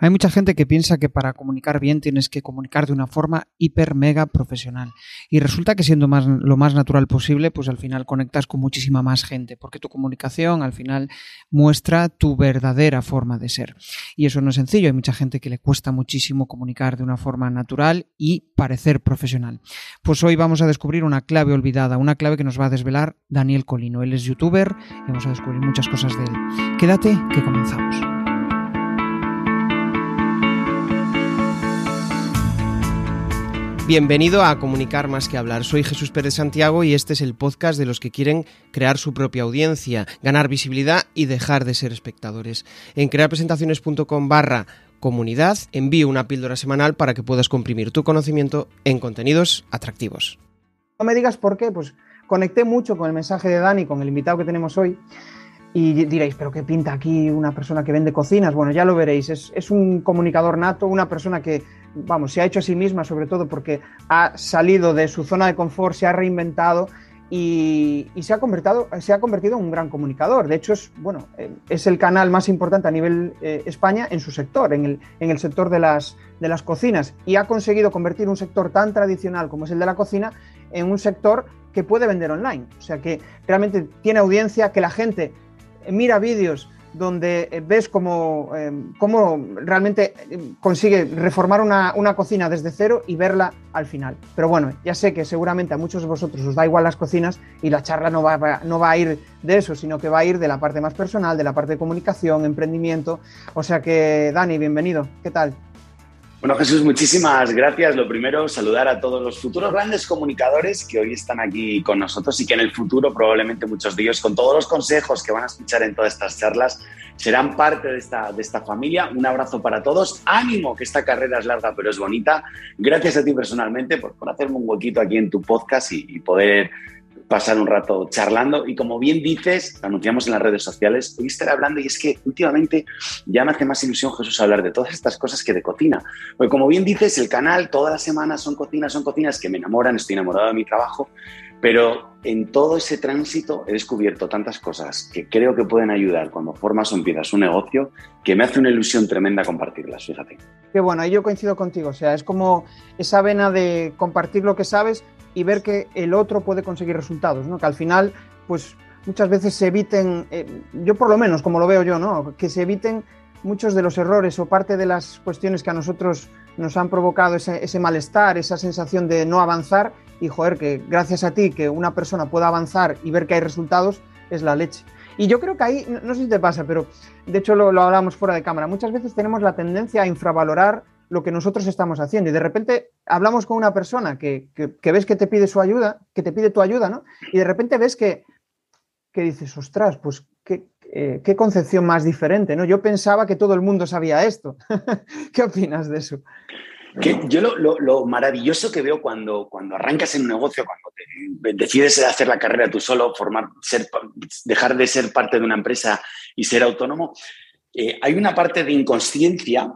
Hay mucha gente que piensa que para comunicar bien tienes que comunicar de una forma hiper mega profesional. Y resulta que siendo más, lo más natural posible, pues al final conectas con muchísima más gente, porque tu comunicación al final muestra tu verdadera forma de ser. Y eso no es sencillo, hay mucha gente que le cuesta muchísimo comunicar de una forma natural y parecer profesional. Pues hoy vamos a descubrir una clave olvidada, una clave que nos va a desvelar Daniel Colino. Él es youtuber y vamos a descubrir muchas cosas de él. Quédate que comenzamos. Bienvenido a Comunicar más que hablar. Soy Jesús Pérez Santiago y este es el podcast de los que quieren crear su propia audiencia, ganar visibilidad y dejar de ser espectadores. En crearpresentaciones.com barra comunidad envío una píldora semanal para que puedas comprimir tu conocimiento en contenidos atractivos. No me digas por qué, pues conecté mucho con el mensaje de Dani, con el invitado que tenemos hoy. Y diréis, ¿pero qué pinta aquí una persona que vende cocinas? Bueno, ya lo veréis. Es, es un comunicador nato, una persona que vamos, se ha hecho a sí misma, sobre todo porque ha salido de su zona de confort, se ha reinventado y, se, ha convertido, se ha convertido en un gran comunicador. De hecho, es, bueno, eh, es el canal más importante a nivel eh, España en su sector, en el, en el sector de las, de las cocinas, y ha conseguido convertir un sector tan tradicional como es el de la cocina en un sector que puede vender online. O sea, que realmente tiene audiencia, que la gente mira vídeos donde eh, ves cómo, em, cómo realmente em, consigue reformar una, cocina desde cero y verla al final. Pero bueno, ya sé que seguramente a muchos de vosotros os da igual las cocinas y la charla no va, no va a ir de eso, sino que va a ir de la parte más personal, de la parte de comunicación, emprendimiento. O sea que, Dani, bienvenido. ¿Qué tal? Bueno, Jesús, muchísimas gracias. Lo primero, saludar a todos los futuros grandes comunicadores que hoy están aquí con nosotros y que en el futuro, probablemente muchos de ellos, con todos los consejos que van a escuchar en todas estas charlas, serán parte de esta, de esta familia. Un abrazo para todos. Ánimo, que esta carrera es larga, pero es bonita. Gracias a ti personalmente por, por hacerme un huequito aquí en tu podcast y, y poder pasar un rato charlando y como bien dices, anunciamos en las redes sociales, hoy estaré hablando y es que últimamente ya me hace más ilusión Jesús hablar de todas estas cosas que de cocina. Porque como bien dices, el canal todas las semanas son cocinas, son cocinas que me enamoran, estoy enamorado de mi trabajo, pero en todo ese tránsito he descubierto tantas cosas que creo que pueden ayudar cuando formas o empiezas un negocio que me hace una ilusión tremenda compartirlas, fíjate. Qué bueno, ahí yo coincido contigo, o sea, es como esa vena de compartir lo que sabes, y ver que el otro puede conseguir resultados, ¿no? Que al final, pues muchas veces se eviten, eh, yo por lo menos como lo veo yo, ¿no? Que se eviten muchos de los errores o parte de las cuestiones que a nosotros nos han provocado ese, malestar, esa sensación de no avanzar y joder, que gracias a ti que una persona pueda avanzar y ver que hay resultados es la leche. Y yo creo que ahí, no, sé si te pasa, pero de hecho lo, lo hablábamos fuera de cámara, muchas veces tenemos la tendencia a infravalorar lo que nosotros estamos haciendo. Y de repente hablamos con una persona que, ves que te pide su ayuda, que te pide tu ayuda, ¿no? Y de repente ves que, que dices, ostras, pues qué, eh, qué, concepción más diferente, ¿no? Yo pensaba que todo el mundo sabía esto. ¿Qué opinas de eso? Que yo lo, maravilloso que veo cuando, cuando arrancas en un negocio, cuando decides hacer la carrera tú solo, formar, ser, dejar de ser parte de una empresa y ser autónomo, eh, hay una parte de inconsciencia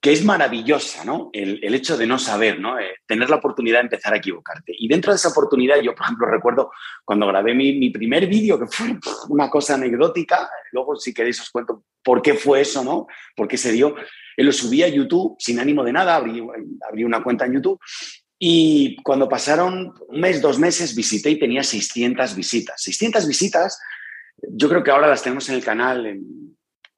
que es maravillosa, ¿no? El, hecho de no saber, ¿no? Eh, tener la oportunidad de empezar a equivocarte. Y dentro de esa oportunidad, yo, por ejemplo, recuerdo cuando grabé mi, primer vídeo, que fue una cosa anecdótica, luego si queréis os cuento por qué fue eso, ¿no? Por qué se dio. Él lo subí a YouTube sin ánimo de nada, abrí, una cuenta en YouTube y cuando pasaron un mes, dos meses, visité y tenía 600 visitas. 600 visitas, yo creo que ahora las tenemos en el canal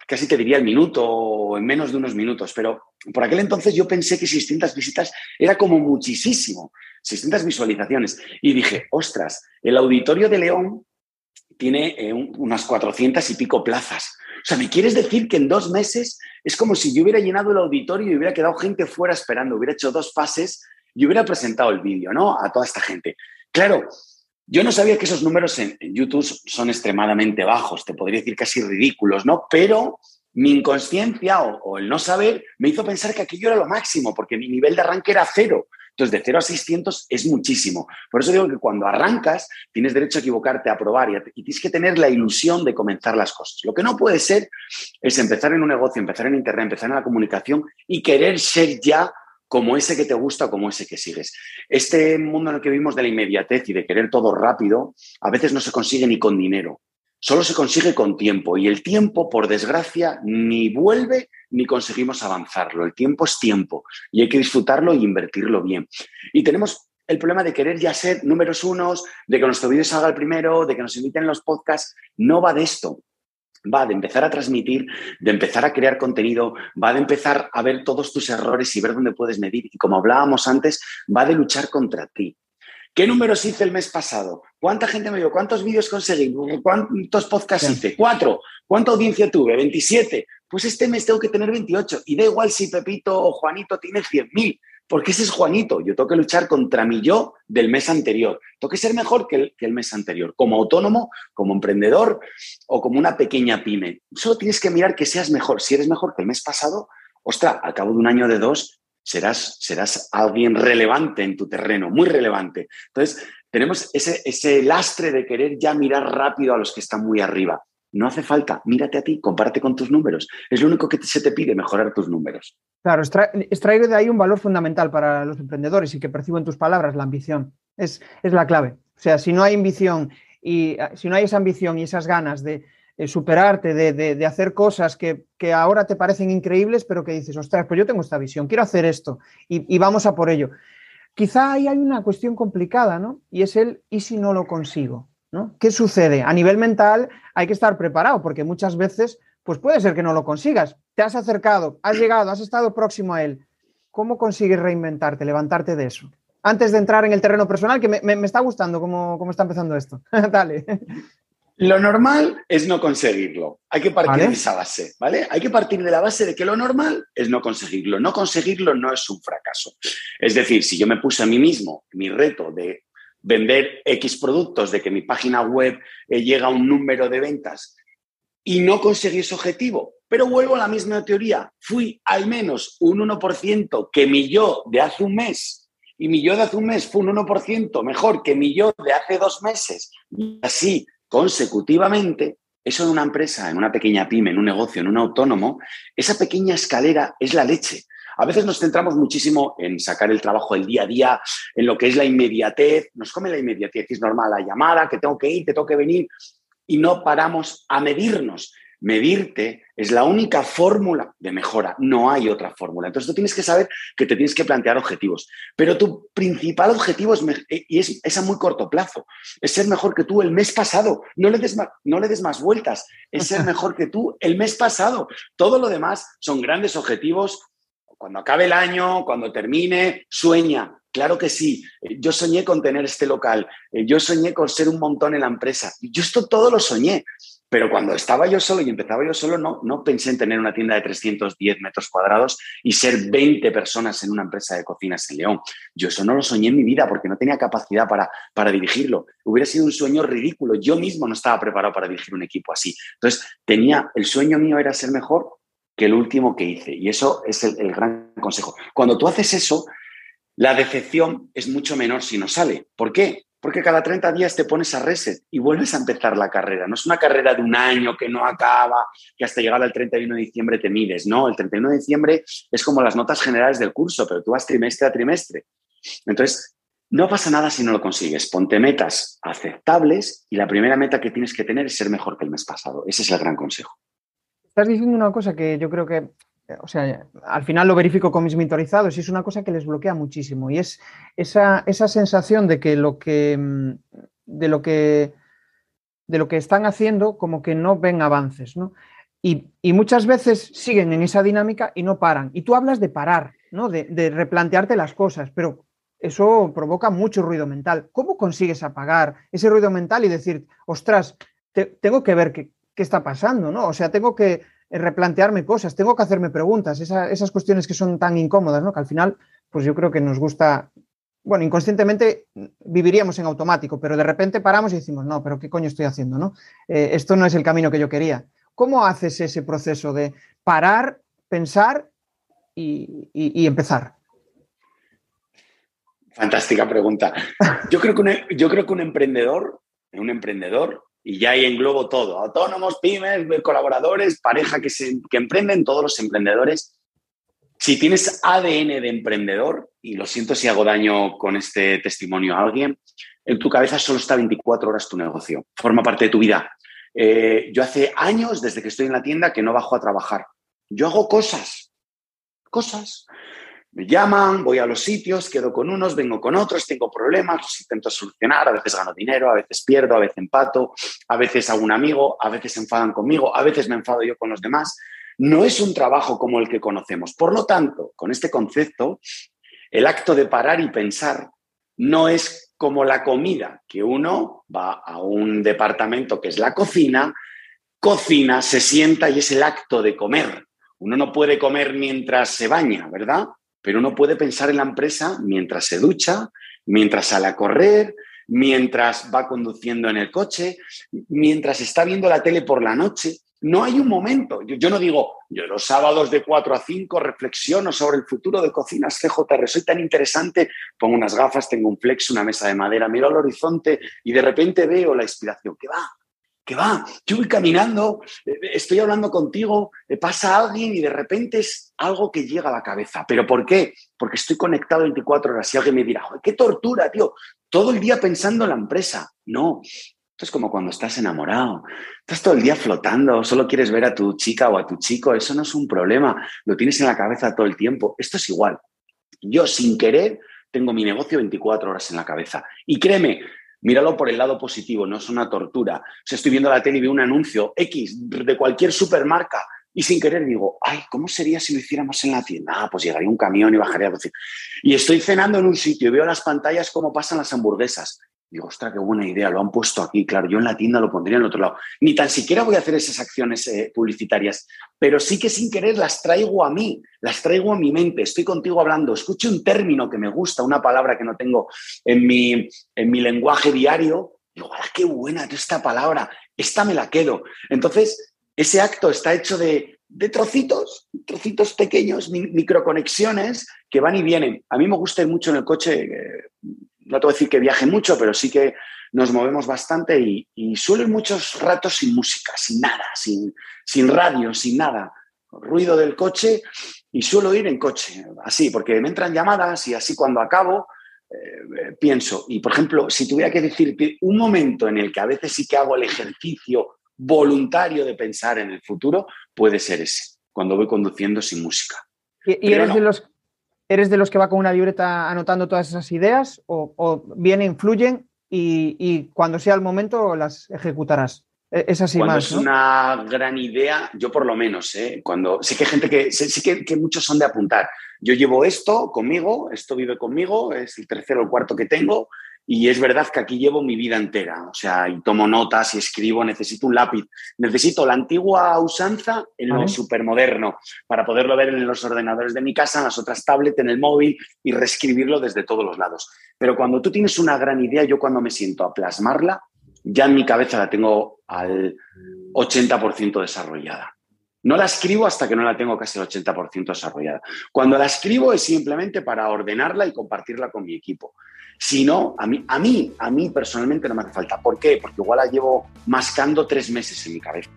casi te diría el minuto o en menos de unos minutos, pero por aquel entonces yo pensé que 600 visitas era como muchísimo, 600 visualizaciones. Y dije, ostras, el auditorio de León tiene eh, unas 400 y pico plazas. O sea, ¿me quieres decir que en dos meses es como si yo hubiera llenado el auditorio y hubiera quedado gente fuera esperando, hubiera hecho dos pases y hubiera presentado el vídeo, ¿no? A toda esta gente. Claro, yo no sabía que esos números en, YouTube son extremadamente bajos, te podría decir casi ridículos, ¿no? Pero mi inconsciencia o, el no saber me hizo pensar que aquello era lo máximo, porque mi nivel de arranque era cero. Entonces, de cero a 600 es muchísimo. Por eso digo que cuando arrancas, tienes derecho a equivocarte, a probar y, y, tienes que tener la ilusión de comenzar las cosas. Lo que no puede ser es empezar en un negocio, empezar en Internet, empezar en la comunicación y querer ser ya como ese que te gusta, como ese que sigues. Este mundo en el que vivimos de la inmediatez y de querer todo rápido, a veces no se consigue ni con dinero, solo se consigue con tiempo y el tiempo, por desgracia, ni vuelve ni conseguimos avanzarlo. El tiempo es tiempo y hay que disfrutarlo e invertirlo bien. Y tenemos el problema de querer ya ser números unos, de que nuestro vídeo salga el primero, de que nos inviten en los podcasts. No va de esto va de empezar a transmitir, de empezar a crear contenido, va de empezar a ver todos tus errores y ver dónde puedes medir. Y como hablábamos antes, va de luchar contra ti. ¿Qué números hice el mes pasado? ¿Cuánta gente me vio? ¿Cuántos vídeos conseguí? ¿Cuántos podcasts hice? Cuatro. ¿Cuánta audiencia tuve? 27. Pues este mes tengo que tener 28. Y da igual si Pepito o Juanito tiene 100.000 porque ese es Juanito. Yo tengo que luchar contra mi yo del mes anterior. Tengo que ser mejor que el, mes anterior, como autónomo, como emprendedor o como una pequeña pyme. Solo tienes que mirar que seas mejor. Si eres mejor que el mes pasado, ostra, al cabo de un año de dos, serás, serás alguien relevante en tu terreno, muy relevante. Entonces, tenemos ese, ese lastre de querer ya mirar rápido a los que están muy arriba. No hace falta, mírate a ti, compárate con tus números. Es lo único que se te pide, mejorar tus números. Claro, extraer de ahí un valor fundamental para los emprendedores y que percibo en tus palabras, la ambición. Es, es la clave. O sea, si no hay ambición y ah, si no hay esa ambición y esas ganas de, superarte, de, hacer cosas que, ahora te parecen increíbles, pero que dices, ostras, pues yo tengo esta visión, quiero hacer esto y, y vamos a por ello. Quizá ahí hay una cuestión complicada, ¿no? Y es el, ¿y si no lo consigo? ¿Qué sucede? A nivel mental hay que estar preparado porque muchas veces pues puede ser que no lo consigas. Te has acercado, has llegado, has estado próximo a él. ¿Cómo consigues reinventarte, levantarte de eso? Antes de entrar en el terreno personal, que me, está gustando cómo, cómo, está empezando esto. Dale. Lo normal es no conseguirlo. Hay que partir de esa base, ¿vale? Hay que partir de la base de que lo normal es no conseguirlo. No conseguirlo no es un fracaso. Es decir, si yo me puse a mí mismo mi reto de vender X productos, de que mi página web eh, llega a un número de ventas y no conseguí ese objetivo. Pero vuelvo a la misma teoría. Fui al menos un 1% que mi yo de hace un mes y mi yo de hace un mes fue un 1% mejor que mi yo de hace dos meses y así consecutivamente. Eso en una empresa, en una pequeña pyme, en un negocio, en un autónomo, esa pequeña escalera es la leche. A veces nos centramos muchísimo en sacar el trabajo del día a día, en lo que es la inmediatez. Nos come la inmediatez, es normal la llamada, que tengo que ir, que tengo que venir, y no paramos a medirnos. Medirte es la única fórmula de mejora, no hay otra fórmula. Entonces tú tienes que saber que te tienes que plantear objetivos, pero tu principal objetivo es, y es, a muy corto plazo, es ser mejor que tú el mes pasado. No le, des más, no le des más vueltas, es ser mejor que tú el mes pasado. Todo lo demás son grandes objetivos cuando acabe el año, cuando termine, sueña. Claro que sí. Yo soñé con tener este local. Eh, yo soñé con ser un montón en la empresa. Yo esto todo lo soñé. Pero cuando estaba yo solo y empezaba yo solo, no, no pensé en tener una tienda de 310 metros cuadrados y ser 20 personas en una empresa de cocinas en León. Yo eso no lo soñé en mi vida porque no tenía capacidad para, para dirigirlo. Hubiera sido un sueño ridículo. Yo mismo no estaba preparado para dirigir un equipo así. Entonces, tenía, el sueño mío era ser mejor el último que hice. Y eso es el, gran consejo. Cuando tú haces eso, la decepción es mucho menor si no sale. ¿Por qué? Porque cada 30 días te pones a reset y vuelves a empezar la carrera. No es una carrera de un año que no acaba, que hasta llegar al 31 de diciembre te mides. No, el 31 de diciembre es como las notas generales del curso, pero tú vas trimestre a trimestre. Entonces, no pasa nada si no lo consigues. Ponte metas aceptables y la primera meta que tienes que tener es ser mejor que el mes pasado. Ese es el gran consejo estás diciendo una cosa que yo creo que, o sea, al final lo verifico con mis mentorizados y es una cosa que les bloquea muchísimo y es esa, sensación de que lo que, mm, de lo que, de lo que están haciendo como que no ven avances, ¿no? Y, muchas veces siguen en esa dinámica y no paran. Y tú hablas de parar, ¿no? De, replantearte las cosas, pero eso provoca mucho ruido mental. ¿Cómo consigues apagar ese ruido mental y decir, ostras, tengo que ver que, qué está pasando, ¿no? O sea, tengo que replantearme cosas, tengo que hacerme preguntas, esas cuestiones que son tan incómodas, ¿no? Que al final, pues yo creo que nos gusta, bueno, inconscientemente viviríamos en automático, pero de repente paramos y decimos, no, pero ¿qué coño estoy haciendo, no? Eh, esto no es el camino que yo quería. ¿Cómo haces ese proceso de parar, pensar y, empezar? Fantástica pregunta. Yo creo que yo creo que un emprendedor, un emprendedor y ya ahí englobo todo, autónomos, pymes, colaboradores, pareja que, se, que emprenden, todos los emprendedores. Si tienes ADN de emprendedor, y lo siento si hago daño con este testimonio a alguien, en tu cabeza solo está 24 horas tu negocio, forma parte de tu vida. Eh, yo hace años, desde que estoy en la tienda, que no bajo a trabajar. Yo hago cosas, cosas. Me llaman, voy a los sitios, quedo con unos, vengo con otros, tengo problemas, los intento solucionar, a veces gano dinero, a veces pierdo, a veces empato, a veces hago un amigo, a veces se enfadan conmigo, a veces me enfado yo con los demás. No es un trabajo como el que conocemos. Por lo tanto, con este concepto, el acto de parar y pensar no es como la comida, que uno va a un departamento que es la cocina, cocina, se sienta y es el acto de comer. Uno no puede comer mientras se baña, ¿verdad? Pero uno puede pensar en la empresa mientras se ducha, mientras sale a correr, mientras va conduciendo en el coche, mientras está viendo la tele por la noche. No hay un momento. Yo, no digo, yo los sábados de 4 a 5 reflexiono sobre el futuro de cocinas CJR. Soy tan interesante, pongo unas gafas, tengo un flex, una mesa de madera, miro al horizonte y de repente veo la inspiración. ¿Qué va? Que va, yo voy caminando, eh, estoy hablando contigo, eh, pasa alguien y de repente es algo que llega a la cabeza. ¿Pero por qué? Porque estoy conectado 24 horas y alguien me dirá, qué tortura, tío, todo el día pensando en la empresa. No, esto es como cuando estás enamorado, estás todo el día flotando, solo quieres ver a tu chica o a tu chico, eso no es un problema, lo tienes en la cabeza todo el tiempo. Esto es igual. Yo sin querer tengo mi negocio 24 horas en la cabeza. Y créeme, míralo por el lado positivo, no es una tortura. Sea, estoy viendo la tele y veo un anuncio X de cualquier supermarca y sin querer digo, ay, ¿cómo sería si lo hiciéramos en la tienda? Ah, pues llegaría un camión y bajaría a decir. Y estoy cenando en un sitio y veo las pantallas cómo pasan las hamburguesas. Digo, ostras, qué buena idea, lo han puesto aquí. Claro, yo en la tienda lo pondría en el otro lado. Ni tan siquiera voy a hacer esas acciones eh, publicitarias, pero sí que sin querer las traigo a mí, las traigo a mi mente. Estoy contigo hablando, escucho un término que me gusta, una palabra que no tengo en mi, en mi lenguaje diario. Digo, ¡ah, qué buena esta palabra! Esta me la quedo. Entonces, ese acto está hecho de, de trocitos, trocitos pequeños, microconexiones que van y vienen. A mí me gusta mucho en el coche. Eh, no te voy a decir que viaje mucho, pero sí que nos movemos bastante y, y suelo ir muchos ratos sin música, sin nada, sin, sin radio, sin nada. Ruido del coche y suelo ir en coche, así, porque me entran llamadas y así cuando acabo eh, pienso. Y por ejemplo, si tuviera que decirte un momento en el que a veces sí que hago el ejercicio voluntario de pensar en el futuro, puede ser ese, cuando voy conduciendo sin música. ¿Y, eres de los ¿Eres de los que va con una libreta anotando todas esas ideas o, o vienen, fluyen y, cuando sea el momento las ejecutarás? E, es así cuando más. Es una gran idea, yo por lo menos, ¿eh? cuando sí que hay gente que sí que, que, muchos son de apuntar. Yo llevo esto conmigo, esto vive conmigo, es el tercero o el cuarto que tengo, y es verdad que aquí llevo mi vida entera, o sea, y tomo notas y escribo, necesito un lápiz, necesito la antigua usanza en lo supermoderno, para poderlo ver en los ordenadores de mi casa, en las otras tablets, en el móvil y reescribirlo desde todos los lados. Pero cuando tú tienes una gran idea, yo cuando me siento a plasmarla, ya en mi cabeza la tengo al 80% desarrollada. No la escribo hasta que no la tengo casi el 80% desarrollada. Cuando la escribo es simplemente para ordenarla y compartirla con mi equipo. Si no, a mí, a mí, a mí personalmente no me hace falta. ¿Por qué? Porque igual la llevo mascando tres meses en mi cabeza.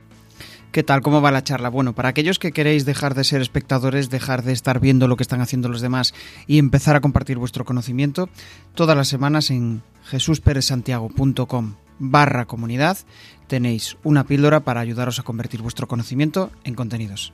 ¿Qué tal? ¿Cómo va la charla? Bueno, para aquellos que queréis dejar de ser espectadores, dejar de estar viendo lo que están haciendo los demás y empezar a compartir vuestro conocimiento, todas las semanas en jesusperezsantiago.com barra comunidad tenéis una píldora para ayudaros a convertir vuestro conocimiento en contenidos.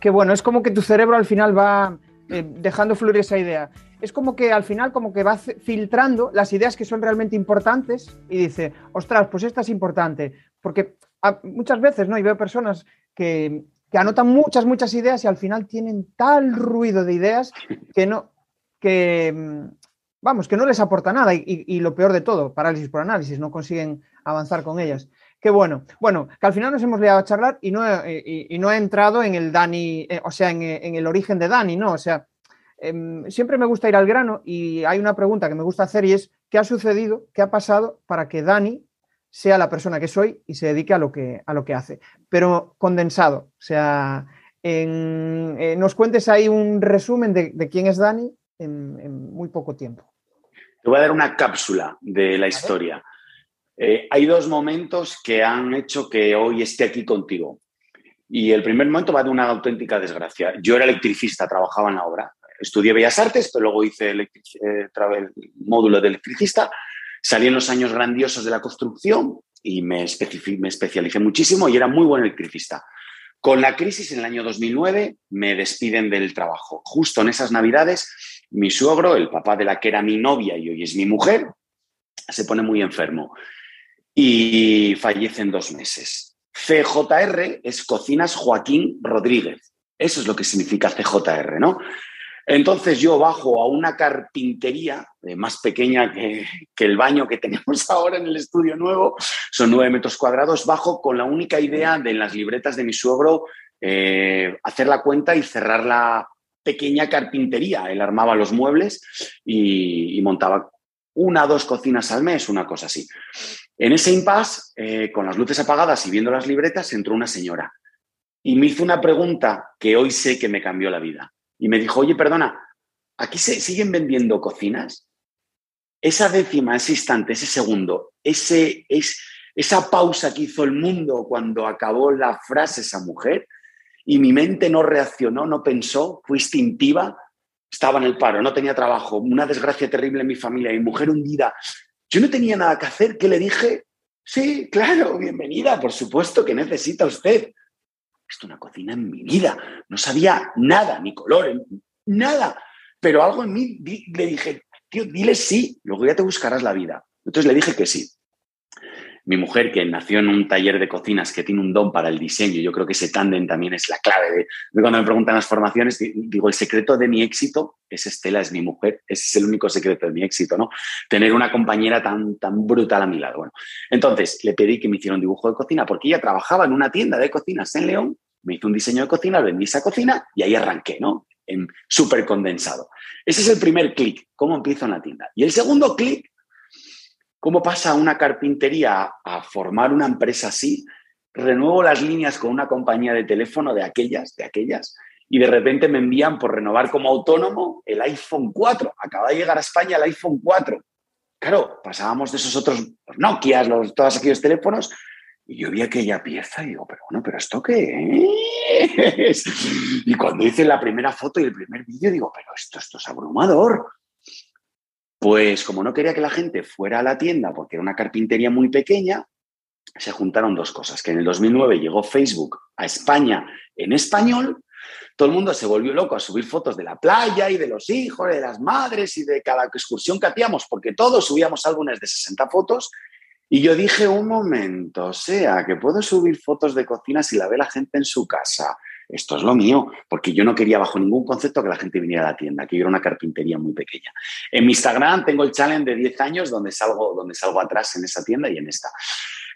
Qué bueno, es como que tu cerebro al final va eh, dejando fluir esa idea es como que al final como que va filtrando las ideas que son realmente importantes y dice, ostras, pues esta es importante. Porque muchas veces, ¿no? Y veo personas que, anotan muchas, muchas ideas y al final tienen tal ruido de ideas que no, que, mm, vamos, que no les aporta nada. Y, lo peor de todo, parálisis por análisis, no consiguen avanzar con ellas. Qué bueno. Bueno, que al final nos hemos liado a charlar y no, y, no he entrado en el Dani, eh, o sea, en, en, el origen de Dani, ¿no? O sea, Em, siempre me gusta ir al grano y hay una pregunta que me gusta hacer y es, ¿qué ha sucedido, qué ha pasado para que Dani sea la persona que soy y se dedique a lo que, a lo que hace? Pero condensado, o sea, eh, nos cuentes ahí un resumen de, quién es Dani en, muy poco tiempo. Te voy a dar una cápsula de la historia. Eh, hay dos momentos que han hecho que hoy esté aquí contigo. Y el primer momento va de una auténtica desgracia. Yo era electricista, trabajaba en la obra estudié Bellas Artes, pero luego hice eh, el módulo de electricista. Salí en los años grandiosos de la construcción y me, me especialicé muchísimo y era muy buen electricista. Con la crisis en el año 2009 me despiden del trabajo. Justo en esas navidades, mi suegro, el papá de la que era mi novia y hoy es mi mujer, se pone muy enfermo y fallece en dos meses. CJR es Cocinas Joaquín Rodríguez. Eso es lo que significa CJR, ¿no? Entonces yo bajo a una carpintería eh, más pequeña que, el baño que tenemos ahora en el estudio nuevo, son nueve metros cuadrados, bajo con la única idea de en las libretas de mi suegro eh, hacer la cuenta y cerrar la pequeña carpintería. Él armaba los muebles y, montaba una o dos cocinas al mes, una cosa así. En ese impasse, eh, con las luces apagadas y viendo las libretas, entró una señora y me hizo una pregunta que hoy sé que me cambió la vida y me dijo, oye, perdona, ¿aquí se siguen vendiendo cocinas? Esa décima, ese instante, ese segundo, ese, es, esa pausa que hizo el mundo cuando acabó la frase esa mujer y mi mente no reaccionó, no pensó, fue instintiva, estaba en el paro, no tenía trabajo, una desgracia terrible en mi familia, mi mujer hundida. Yo no tenía nada que hacer, ¿qué le dije? Sí, claro, bienvenida, por supuesto que necesita usted esto una cocina en mi vida. No sabía nada, ni color, nada. Pero algo en mí le dije, tío, dile sí, luego ya te buscarás la vida. Entonces le dije que sí. Mi mujer, que nació en un taller de cocinas que tiene un don para el diseño, yo creo que ese tándem también es la clave. De, cuando me preguntan las formaciones, digo, el secreto de mi éxito es Estela, es mi mujer, es el único secreto de mi éxito, ¿no? Tener una compañera tan, tan brutal a mi lado. Bueno, entonces le pedí que me hiciera un dibujo de cocina porque ella trabajaba en una tienda de cocinas en León me hizo un diseño de cocina, vendí esa cocina y ahí arranqué, ¿no? En súper condensado. Ese es el primer clic, cómo empiezo en la tienda. Y el segundo clic, cómo pasa una carpintería a formar una empresa así, renuevo las líneas con una compañía de teléfono de aquellas, de aquellas, y de repente me envían por renovar como autónomo el iPhone 4. Acaba de llegar a España el iPhone 4. Claro, pasábamos de esos otros Nokia, los, todos aquellos teléfonos, y yo vi aquella pieza y digo, pero bueno, ¿pero esto qué es? Y cuando hice la primera foto y el primer vídeo, digo, pero esto, esto es abrumador. Pues como no quería que la gente fuera a la tienda porque era una carpintería muy pequeña, se juntaron dos cosas, que en el 2009 llegó Facebook a España en español, todo el mundo se volvió loco a subir fotos de la playa y de los hijos, de las madres y de cada excursión que hacíamos, porque todos subíamos álbumes de 60 fotos y yo dije, un momento, o sea, que puedo subir fotos de cocina si la ve la gente en su casa. Esto es lo mío, porque yo no quería bajo ningún concepto que la gente viniera a la tienda, que yo era una carpintería muy pequeña. En mi Instagram tengo el challenge de 10 años donde salgo, donde salgo atrás en esa tienda y en esta.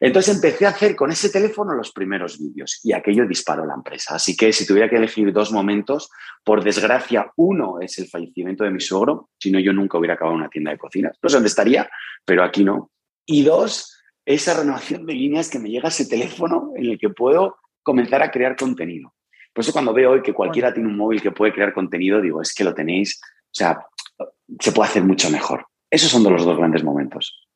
Entonces empecé a hacer con ese teléfono los primeros vídeos y aquello disparó la empresa. Así que si tuviera que elegir dos momentos, por desgracia, uno es el fallecimiento de mi suegro, si no yo nunca hubiera acabado una tienda de cocinas. No sé dónde estaría, pero aquí no. Y dos, esa renovación de líneas que me llega ese teléfono en el que puedo comenzar a crear contenido. Por eso cuando veo hoy que cualquiera tiene un móvil que puede crear contenido, digo, es que lo tenéis, o sea, se puede hacer mucho mejor. Esos son los dos grandes momentos.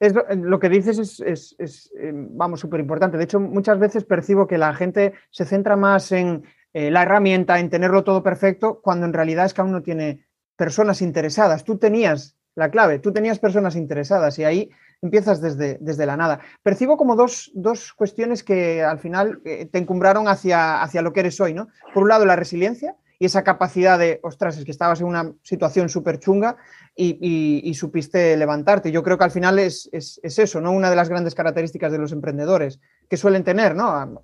lo, que dices es, eh, vamos, súper importante. De hecho, muchas veces percibo que la gente se centra más en eh, la herramienta, en tenerlo todo perfecto, cuando en realidad es que aún no tiene personas interesadas. Tú tenías la clave, tú tenías personas interesadas y ahí empiezas desde, desde la nada. Percibo como dos, cuestiones que al final eh, te encumbraron hacia, hacia lo que eres hoy, ¿no? Por un lado, la resiliencia y esa capacidad de, ostras, es que estabas en una situación súper chunga y, supiste levantarte. Yo creo que al final es, eso, ¿no? Una de las grandes características de los emprendedores que suelen tener, ¿no?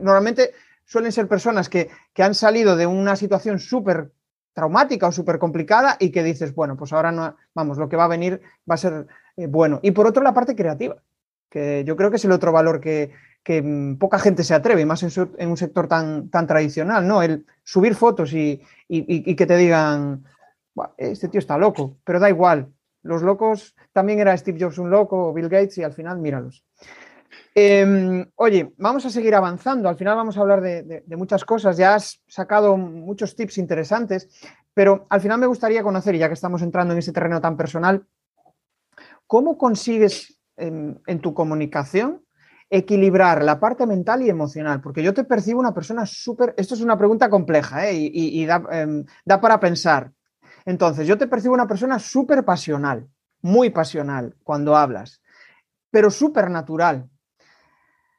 Normalmente suelen ser personas que, que han salido de una situación súper traumática o súper complicada y que dices, bueno, pues ahora no, vamos, lo que va a venir va a ser eh, bueno. Y por otro, la parte creativa, que yo creo que es el otro valor que, mm, poca gente se atreve, más en, un sector tan, tan tradicional, ¿no? El subir fotos y, que te digan, este tío está loco, pero da igual. Los locos, también era Steve Jobs un loco, Bill Gates, y al final, míralos. Em, oye, vamos a seguir avanzando. Al final vamos a hablar de, muchas cosas. Ya has sacado muchos tips interesantes, pero al final me gustaría conocer, y ya que estamos entrando en ese terreno tan personal, ¿cómo consigues en, tu comunicación equilibrar la parte mental y emocional? Porque yo te percibo una persona súper. Esto es una pregunta compleja ¿eh? y, em, da, para pensar. Entonces, yo te percibo una persona súper pasional, muy pasional cuando hablas, pero súper natural.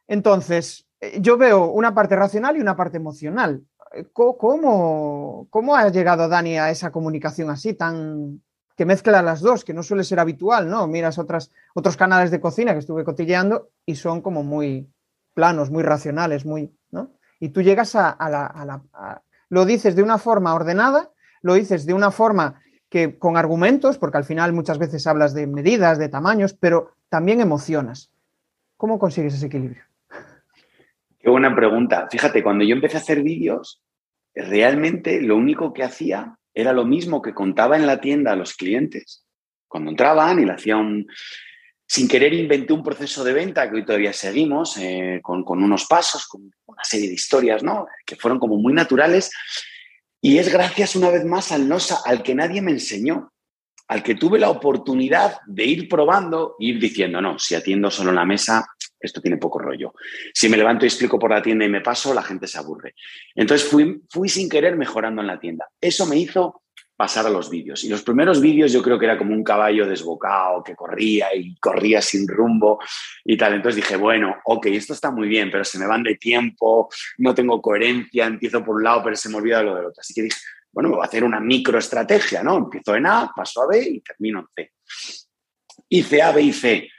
Entonces, eh, yo veo una parte racional y una parte emocional. Eh, ¿Cómo, cómo ha llegado Dani a esa comunicación así tan que mezcla las dos, que no suele ser habitual, ¿no? Miras otras, otros canales de cocina que estuve cotilleando y son como muy planos, muy racionales, muy, ¿no? Y tú llegas a, la... lo dices de una forma ordenada, lo dices de una forma que con argumentos, porque al final muchas veces hablas de medidas, de tamaños, pero también emocionas. ¿Cómo consigues ese equilibrio? Qué buena pregunta. Fíjate, cuando yo empecé a hacer vídeos, realmente lo único que hacía era lo mismo que contaba en la tienda a los clientes. Cuando entraban y le hacía un... Sin querer inventé un proceso de venta que hoy todavía seguimos, eh, con, con, unos pasos, con una serie de historias, ¿no? Que fueron como muy naturales. Y es gracias una vez más al, no, al que nadie me enseñó al que tuve la oportunidad de ir probando, ir diciendo, no, si atiendo solo la mesa, esto tiene poco rollo. Si me levanto y explico por la tienda y me paso, la gente se aburre. Entonces fui, sin querer mejorando en la tienda. Eso me hizo pasar a los vídeos. Y los primeros vídeos yo creo que era como un caballo desbocado que corría y corría sin rumbo y tal. Entonces dije, bueno, ok, esto está muy bien, pero se me van de tiempo, no tengo coherencia, empiezo por un lado, pero se me olvida lo del otro. Así que dije, bueno, me voy a hacer una microestrategia, ¿no? Empiezo en A, paso a B y termino en C. Hice A, B y C.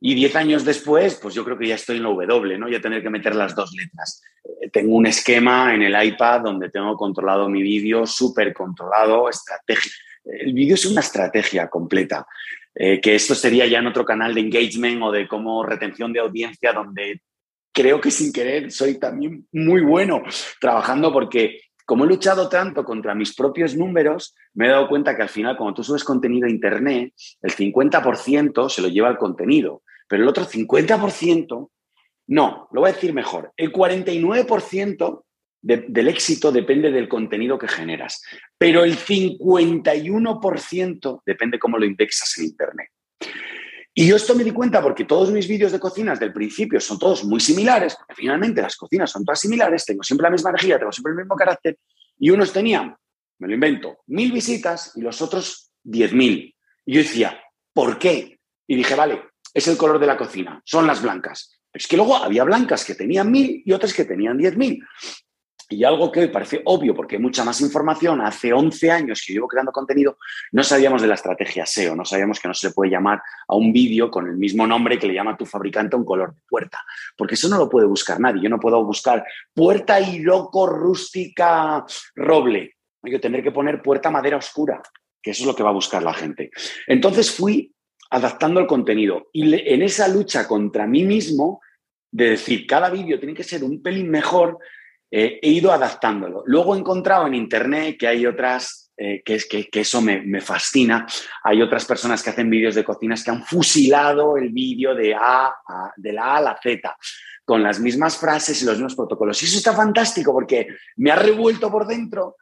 Y diez años después, pues yo creo que ya estoy en la W, ¿no? Ya tener que meter las dos letras. Eh, tengo un esquema en el iPad donde tengo controlado mi vídeo, súper controlado, estrategia. El vídeo es una estrategia completa. Eh, que esto sería ya en otro canal de engagement o de como retención de audiencia, donde creo que sin querer soy también muy bueno trabajando porque como he luchado tanto contra mis propios números, me he dado cuenta que al final, cuando tú subes contenido a Internet, el 50% se lo lleva el contenido, pero el otro 50%, no, lo voy a decir mejor, el 49% del éxito depende del contenido que generas, pero el 51% depende cómo lo indexas en Internet. Y yo esto me di cuenta porque todos mis vídeos de cocinas del principio son todos muy similares, porque finalmente las cocinas son todas similares, tengo siempre la misma energía, tengo siempre el mismo carácter, y unos tenían, me lo invento, mil visitas y los otros diez mil. Y yo decía, ¿por qué? Y dije, vale, es el color de la cocina, son las blancas. Pero es que luego había blancas que tenían mil y otras que tenían diez mil. Y algo que hoy parece obvio porque hay mucha más información, hace 11 años que llevo creando contenido, no sabíamos de la estrategia SEO, no sabíamos que no se puede llamar a un vídeo con el mismo nombre que le llama a tu fabricante un color de puerta, porque eso no lo puede buscar nadie. Yo no puedo buscar puerta y loco rústica roble. Que tener que poner puerta madera oscura, que eso es lo que va a buscar la gente. Entonces fui adaptando el contenido y en esa lucha contra mí mismo, de decir, cada vídeo tiene que ser un pelín mejor, he ido adaptándolo. Luego he encontrado en Internet que hay otras, eh, que, es, que, eso me, fascina, hay otras personas que hacen vídeos de cocinas que han fusilado el vídeo de, a, de la A a la Z con las mismas frases y los mismos protocolos. Y eso está fantástico porque me ha revuelto por dentro.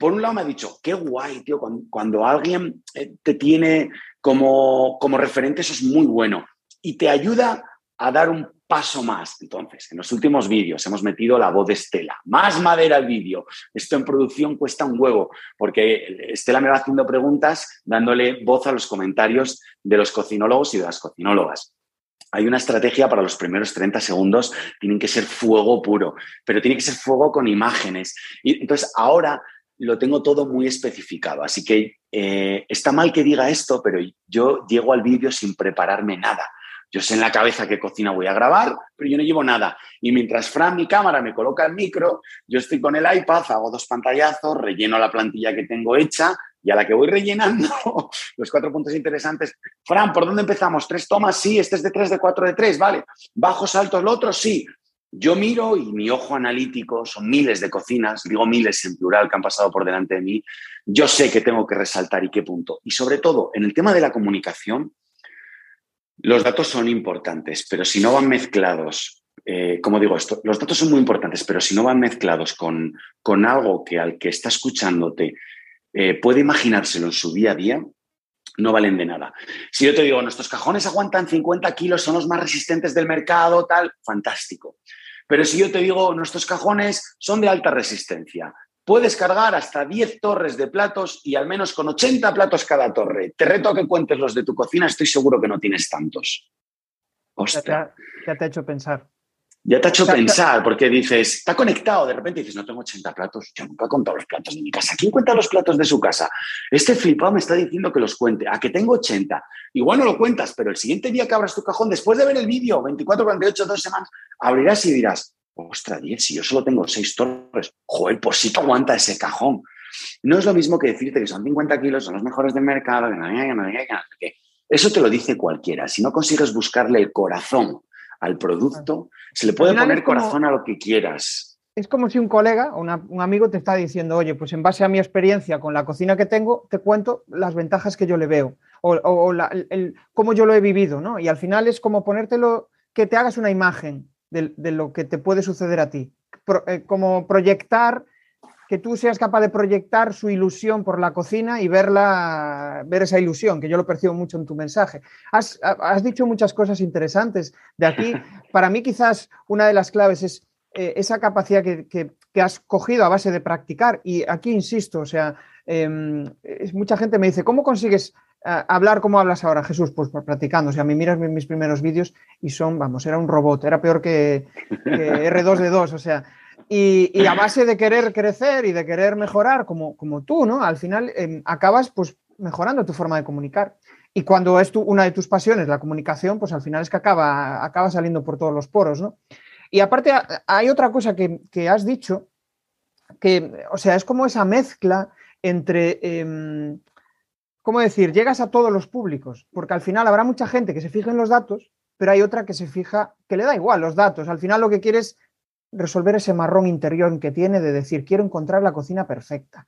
Por un lado me ha dicho, qué guay, tío, cuando, alguien eh, te tiene como, como referente, eso es muy bueno. Y te ayuda a dar un paso más. Entonces, en los últimos vídeos hemos metido la voz de Estela. Más madera al vídeo. Esto en producción cuesta un huevo, porque Estela me va haciendo preguntas dándole voz a los comentarios de los cocinólogos y de las cocinólogas. Hay una estrategia para los primeros 30 segundos, tienen que ser fuego puro, pero tiene que ser fuego con imágenes. Y entonces ahora lo tengo todo muy especificado. Así que eh, está mal que diga esto, pero yo llego al vídeo sin prepararme nada. Yo sé en la cabeza qué cocina voy a grabar, pero yo no llevo nada. Y mientras Fran, mi cámara, me coloca el micro, yo estoy con el iPad, hago dos pantallazos, relleno la plantilla que tengo hecha y a la que voy rellenando los cuatro puntos interesantes. Fran, ¿por dónde empezamos? ¿Tres tomas? Sí. ¿Este es de tres, de cuatro, de tres? Vale. ¿Bajos, altos, lo otro? Sí. Yo miro y mi ojo analítico, son miles de cocinas, digo miles en plural que han pasado por delante de mí, yo sé que tengo que resaltar y qué punto. Y sobre todo, en el tema de la comunicación, los datos son importantes, pero si no van mezclados, eh, como digo esto, los datos son muy importantes, pero si no van mezclados con, con algo que al que está escuchándote eh, puede imaginárselo en su día a día, no valen de nada. Si yo te digo, nuestros cajones aguantan 50 kilos, son los más resistentes del mercado, tal, fantástico. Pero si yo te digo, nuestros cajones son de alta resistencia, puedes cargar hasta 10 torres de platos y al menos con 80 platos cada torre. Te reto a que cuentes los de tu cocina, estoy seguro que no tienes tantos. ¿Qué te, ha, hecho pensar? Ya te ha hecho pensar, porque dices, está conectado, de repente dices, no tengo 80 platos, yo nunca he contado los platos de mi casa. ¿Quién cuenta los platos de su casa? Este flipado me está diciendo que los cuente, a que tengo 80. Igual no lo cuentas, pero el siguiente día que abras tu cajón, después de ver el vídeo, 24, 48, dos semanas, abrirás y dirás, ostras, 10, si yo solo tengo 6 torres, joder, pues sí te aguanta ese cajón. No es lo mismo que decirte que son 50 kilos, son los mejores del mercado, que eso te lo dice cualquiera. Si no consigues buscarle el corazón al producto, se le puede poner corazón a lo que quieras. Es como si un colega o un amigo te está diciendo, oye, pues en base a mi experiencia con la cocina que tengo, te cuento las ventajas que yo le veo o, el, cómo yo lo he vivido, ¿no? Y al final es como ponértelo, que te hagas una imagen de, lo que te puede suceder a ti, eh, como proyectar que tú seas capaz de proyectar su ilusión por la cocina y verla, ver esa ilusión, que yo lo percibo mucho en tu mensaje. Has, dicho muchas cosas interesantes. De aquí, para mí quizás una de las claves es eh, esa capacidad que, has cogido a base de practicar. Y aquí insisto, o sea, em, mucha gente me dice, ¿cómo consigues eh, hablar como hablas ahora, Jesús? Pues practicando. O sea, a mí miras mis primeros vídeos y son, vamos, era un robot, era peor que, que R2D2, o sea y, a base de querer crecer y de querer mejorar, como, como tú, ¿no? Al final em, acabas pues mejorando tu forma de comunicar. Y cuando es tu, una de tus pasiones, la comunicación, pues al final es que acaba, acaba saliendo por todos los poros, ¿no? Y aparte hay otra cosa que, has dicho, que, o sea, es como esa mezcla entre, em, ¿cómo decir? Llegas a todos los públicos, porque al final habrá mucha gente que se fija en los datos, pero hay otra que se fija, que le da igual los datos. Al final lo que quieres resolver ese marrón interior que tiene de decir, quiero encontrar la cocina perfecta,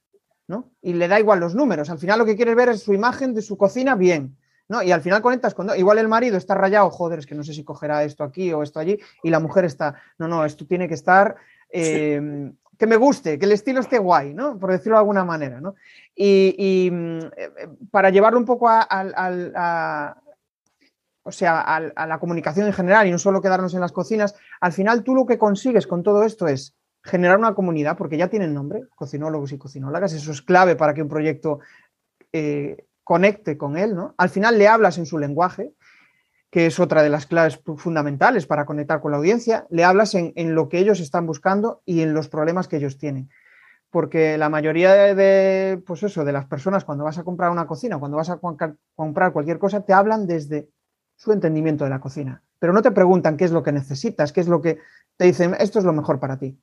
¿no? Y le da igual los números, al final lo que quiere ver es su imagen de su cocina bien, ¿no? Y al final conectas con, igual el marido está rayado, joder, es que no sé si cogerá esto aquí o esto allí, y la mujer está, no, no, esto tiene que estar, em, que me guste, que el estilo esté guay, ¿no? Por decirlo de alguna manera, ¿no? Y, mm, eh, para llevarlo un poco a, o sea, a, la comunicación en general y no solo quedarnos en las cocinas, al final tú lo que consigues con todo esto es generar una comunidad, porque ya tienen nombre, cocinólogos y cocinólogas, eso es clave para que un proyecto eh, conecte con él, ¿no? Al final le hablas en su lenguaje, que es otra de las claves fundamentales para conectar con la audiencia, le hablas en, lo que ellos están buscando y en los problemas que ellos tienen. Porque la mayoría de, pues eso, de las personas cuando vas a comprar una cocina, cuando vas a comprar cualquier cosa, te hablan desde su entendimiento de la cocina. Pero no te preguntan qué es lo que necesitas, qué es lo que te dicen, esto es lo mejor para ti.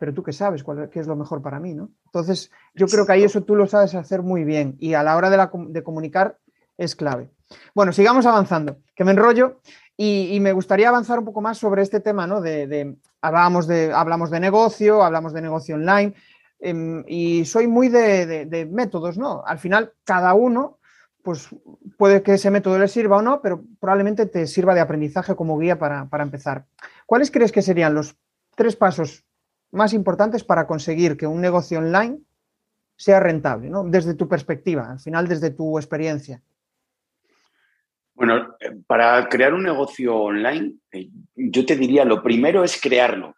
Pero tú qué sabes cuál, qué es lo mejor para mí, ¿no? Entonces, yo creo que ahí eso tú lo sabes hacer muy bien y a la hora de, comunicar es clave. Bueno, sigamos avanzando, que me enrollo y, me gustaría avanzar un poco más sobre este tema, ¿no? De, hablamos, de hablamos de negocio, hablamos de negocio online em, y soy muy de métodos, ¿no? Al final, cada uno pues puede que ese método le sirva o no, pero probablemente te sirva de aprendizaje como guía para, empezar. ¿Cuáles crees que serían los tres pasos más importantes para conseguir que un negocio online sea rentable, ¿no? desde tu perspectiva, al final desde tu experiencia? Bueno, para crear un negocio online, eh, yo te diría, lo primero es crearlo.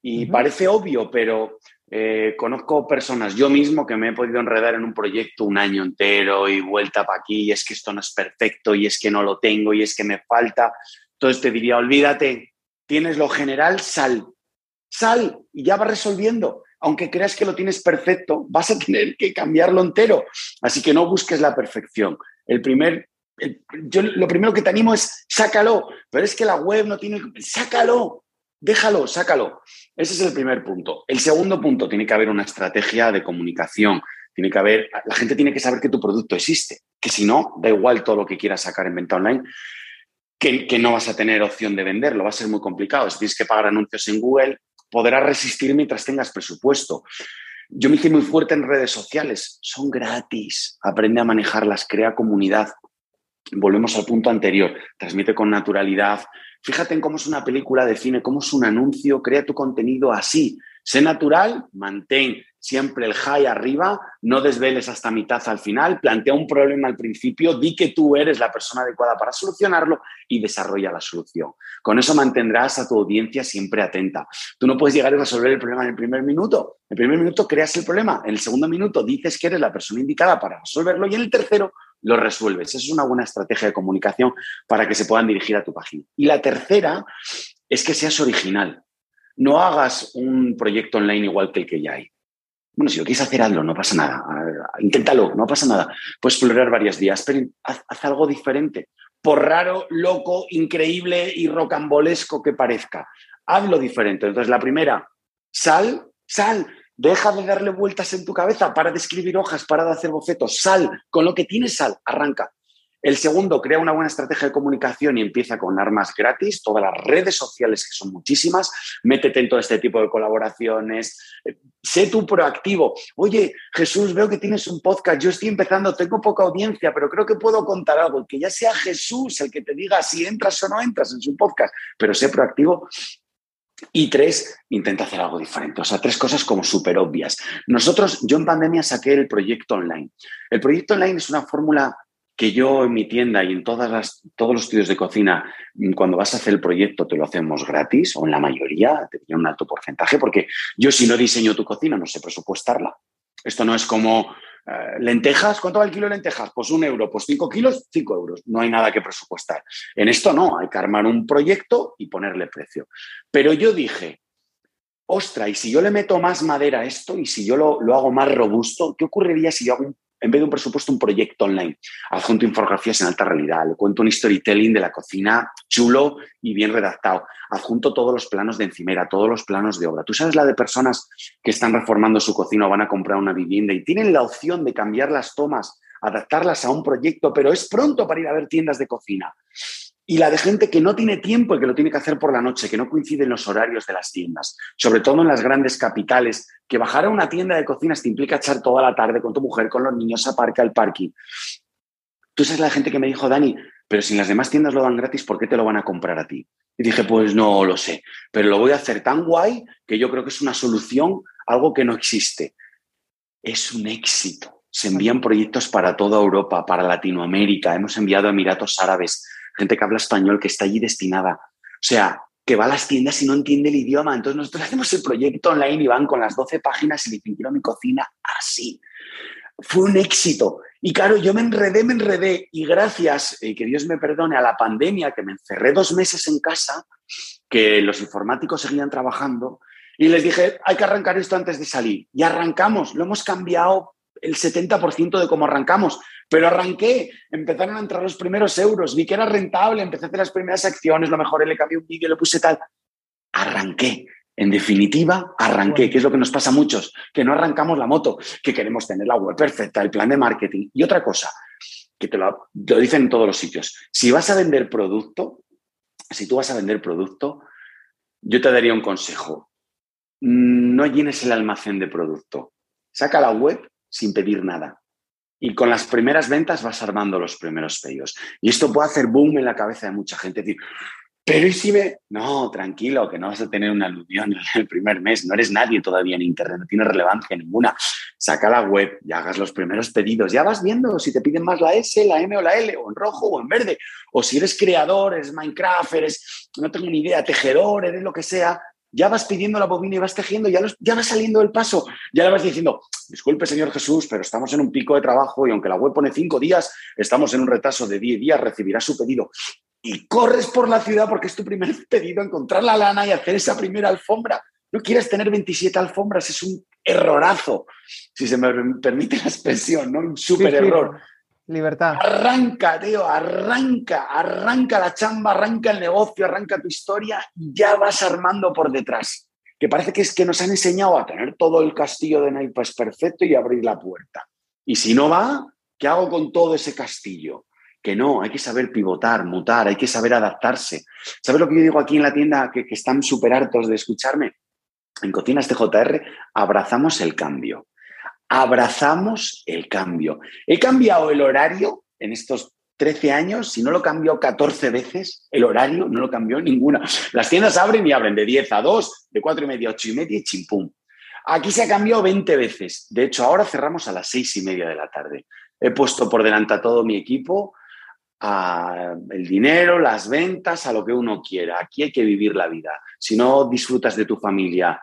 Y parece obvio, pero eh, conozco personas, yo mismo, que me he podido enredar en un proyecto un año entero y vuelta para aquí, y es que esto no es perfecto, y es que no lo tengo, y es que me falta. Entonces te diría, olvídate, tienes lo general, sal, sal y ya vas resolviendo. Aunque creas que lo tienes perfecto, vas a tener que cambiarlo entero. Así que no busques la perfección. El primer, yo lo primero que te animo es sácalo, pero es que la web no tiene, sácalo, déjalo, sácalo. Ese es el primer punto. El segundo punto, tiene que haber una estrategia de comunicación. Tiene que haber, la gente tiene que saber que tu producto existe, que si no, da igual todo lo que quieras sacar en venta online, que, que no vas a tener opción de venderlo, va a ser muy complicado. Si tienes que pagar anuncios en Google, podrás resistir mientras tengas presupuesto. Yo me hice muy fuerte en redes sociales, son gratis, aprende a manejarlas, crea comunidad. Volvemos al punto anterior, transmite con naturalidad, Fíjate en cómo es una película de cine, cómo es un anuncio, crea tu contenido así. Sé natural, mantén siempre el high arriba, no desveles hasta mitad al final, plantea un problema al principio, di que tú eres la persona adecuada para solucionarlo y desarrolla la solución. Con eso mantendrás a tu audiencia siempre atenta. Tú no puedes llegar a resolver el problema en el primer minuto. En el primer minuto creas el problema, en el segundo minuto dices que eres la persona indicada para resolverlo y en el tercero lo resuelves. Esa es una buena estrategia de comunicación para que se puedan dirigir a tu página. Y la tercera es que seas original. No hagas un proyecto online igual que el que ya hay. Bueno, si lo quieres hacer, hazlo, no pasa nada. Inténtalo, no pasa nada. Puedes explorar varios días, pero haz, haz algo diferente. Por raro, loco, increíble y rocambolesco que parezca. Hazlo diferente. Entonces, la primera, sal, sal, Deja de darle vueltas en tu cabeza, para de escribir hojas, para de hacer bocetos, sal, con lo que tienes sal, arranca. El segundo, crea una buena estrategia de comunicación y empieza con armas gratis, todas las redes sociales, que son muchísimas, métete en todo este tipo de colaboraciones, eh, sé tú proactivo. Oye, Jesús, veo que tienes un podcast, yo estoy empezando, tengo poca audiencia, pero creo que puedo contar algo, que ya sea Jesús el que te diga si entras o no entras en su podcast, pero sé proactivo y tres, intenta hacer algo diferente. O sea, tres cosas como súper obvias. Nosotros, yo en pandemia saqué el proyecto online. El proyecto online es una fórmula que yo en mi tienda y en todas las, todos los estudios de cocina, cuando vas a hacer el proyecto te lo hacemos gratis o en la mayoría, te un alto porcentaje, porque yo si no diseño tu cocina no sé presupuestarla. Esto no es como lentejas, ¿cuánto va el kilo de lentejas? Pues un euro, pues cinco kilos, cinco euros. No hay nada que presupuestar. En esto no, hay que armar un proyecto y ponerle precio. Pero yo dije, ostra, y si yo le meto más madera a esto y si yo lo, lo hago más robusto, ¿qué ocurriría si yo hago un en vez de un presupuesto, un proyecto online. Adjunto infografías en alta realidad, le cuento un storytelling de la cocina chulo y bien redactado. Adjunto todos los planos de encimera, todos los planos de obra. Tú sabes la de personas que están reformando su cocina o van a comprar una vivienda y tienen la opción de cambiar las tomas, adaptarlas a un proyecto, pero es pronto para ir a ver tiendas de cocina y la de gente que no tiene tiempo y que lo tiene que hacer por la noche, que no coinciden los horarios de las tiendas, sobre todo en las grandes capitales, que bajar a una tienda de cocinas te implica echar toda la tarde con tu mujer, con los niños, a parque al parking. Tú sabes la gente que me dijo, Dani, pero si las demás tiendas lo dan gratis, ¿por qué te lo van a comprar a ti? Y dije, pues no lo sé, pero lo voy a hacer tan guay que yo creo que es una solución, algo que no existe. Es un éxito. Se envían proyectos para toda Europa, para Latinoamérica, hemos enviado a Emiratos Árabes, gente que habla español, que está allí destinada. O sea, que va a las tiendas y no entiende el idioma. Entonces nosotros hacemos el proyecto online y van con las 12 páginas y le quiero mi cocina así. Fue un éxito. Y claro, yo me enredé, me enredé. Y gracias, y que Dios me perdone, a la pandemia, que me encerré dos meses en casa, que los informáticos seguían trabajando, y les dije, hay que arrancar esto antes de salir. Y arrancamos, lo hemos cambiado el 70% de cómo arrancamos. Pero arranqué, empezaron a entrar los primeros euros, vi que era rentable, empecé a hacer las primeras acciones, lo mejor le cambié un vídeo, le puse tal. Arranqué. En definitiva, arranqué, que es lo que nos pasa a muchos, que no arrancamos la moto, que queremos tener la web perfecta, el plan de marketing. Y otra cosa, que te lo, lo dicen en todos los sitios, si vas a vender producto, si tú vas a vender producto, yo te daría un consejo. No llenes el almacén de producto. Saca la web sin pedir nada. Y con las primeras ventas vas armando los primeros pedidos. Y esto puede hacer boom en la cabeza de mucha gente. Decir, pero ¿y si me...? No, tranquilo, que no vas a tener una alusión el primer mes. No eres nadie todavía en Internet, no tiene relevancia ninguna. Saca la web y hagas los primeros pedidos. Ya vas viendo si te piden más la S, la M o la L, o en rojo o en verde. O si eres creador, eres Minecraft, eres, no tengo ni idea, tejedor, eres lo que sea, ya vas pidiendo la bobina y vas tejiendo, ya, ya vas saliendo del paso, ya le vas diciendo, disculpe señor Jesús, pero estamos en un pico de trabajo y aunque la web pone cinco días, estamos en un retraso de diez días, recibirá su pedido. Y corres por la ciudad porque es tu primer pedido, encontrar la lana y hacer esa primera alfombra. No quieres tener 27 alfombras, es un errorazo, si se me permite la expresión, ¿no? Un súper error. Libertad. Arranca, tío, arranca, arranca la chamba, arranca el negocio, arranca tu historia ya vas armando por detrás. Que parece que es que nos han enseñado a tener todo el castillo de naipes perfecto y abrir la puerta. Y si no va, ¿qué hago con todo ese castillo? Que no, hay que saber pivotar, mutar, hay que saber adaptarse. ¿Sabes lo que yo digo aquí en la tienda que, que están súper hartos de escucharme? En Cocinas TJR abrazamos el cambio abrazamos el cambio. He cambiado el horario en estos 13 años, si no lo cambió 14 veces, el horario no lo cambió ninguna. Las tiendas abren y abren de 10 a 2, de 4 y media a 8 y media y chimpum. Aquí se ha cambiado 20 veces. De hecho, ahora cerramos a las 6 y media de la tarde. He puesto por delante a todo mi equipo, a el dinero, las ventas, a lo que uno quiera. Aquí hay que vivir la vida. Si no disfrutas de tu familia,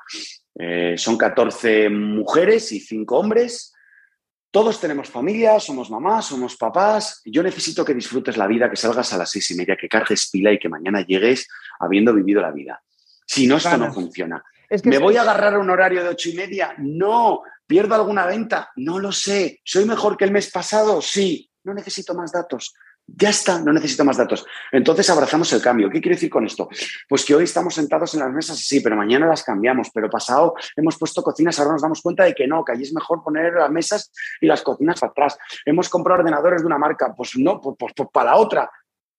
eh, son 14 mujeres y 5 hombres. Todos tenemos familia, somos mamás, somos papás. Yo necesito que disfrutes la vida, que salgas a las seis y media, que cargues pila y que mañana llegues habiendo vivido la vida. Si no, esto no funciona. ¿Me voy a agarrar a un horario de ocho y media? No. ¿Pierdo alguna venta? No lo sé. ¿Soy mejor que el mes pasado? Sí. No necesito más datos. Ya está, no necesito más datos. Entonces abrazamos el cambio. ¿Qué quiero decir con esto? Pues que hoy estamos sentados en las mesas, sí, pero mañana las cambiamos. Pero pasado hemos puesto cocinas, ahora nos damos cuenta de que no, que allí es mejor poner las mesas y las cocinas para atrás. Hemos comprado ordenadores de una marca, pues no, pues, pues, pues para la otra.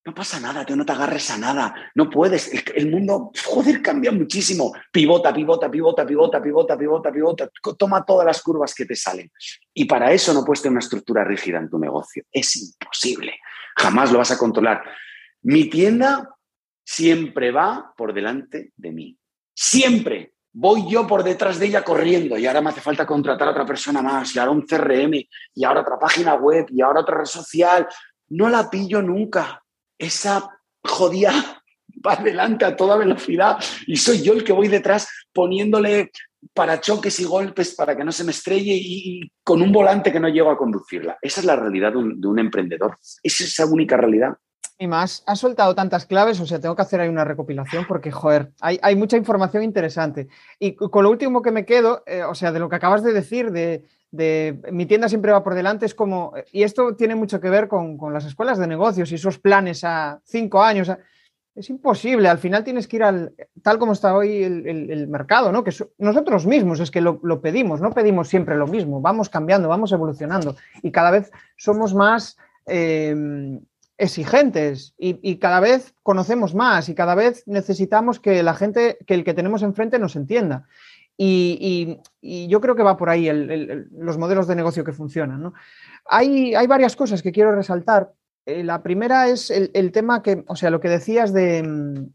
No pasa nada, tú no te agarres a nada, no puedes. El, mundo, joder, cambia muchísimo. Pivota, pivota, pivota, pivota, pivota, pivota, pivota. Toma todas las curvas que te salen. Y para eso no puedes tener una estructura rígida en tu negocio. Es imposible. Jamás lo vas a controlar. Mi tienda siempre va por delante de mí. Siempre. Voy yo por detrás de ella corriendo y ahora me hace falta contratar a otra persona más y ahora un CRM y ahora otra página web y ahora otra red social. No la pillo nunca esa jodida va adelante a toda velocidad y soy yo el que voy detrás poniéndole parachoques y golpes para que no se me estrelle y, con un volante que no llego a conducirla. Esa es la realidad de un, emprendedor. Es esa única realidad. Y más, has soltado tantas claves, o sea, tengo que hacer ahí una recopilación porque, joder, hay, mucha información interesante. Y con lo último que me quedo, eh, o sea, de lo que acabas de decir, de, de mi tienda siempre va por delante, es como, y esto tiene mucho que ver con, las escuelas de negocios y esos planes a cinco años. es imposible, al final tienes que ir al, tal como está hoy el, mercado, ¿no? Que nosotros mismos es que lo, pedimos, no pedimos siempre lo mismo, vamos cambiando, vamos evolucionando y cada vez somos más em, exigentes y, y, cada vez conocemos más y cada vez necesitamos que la gente, que el que tenemos enfrente nos entienda. Y, yo creo que va por ahí los modelos de negocio que funcionan. Hay, hay, varias cosas que quiero resaltar. Eh, la primera es el, tema que, o sea, lo que decías de, mm,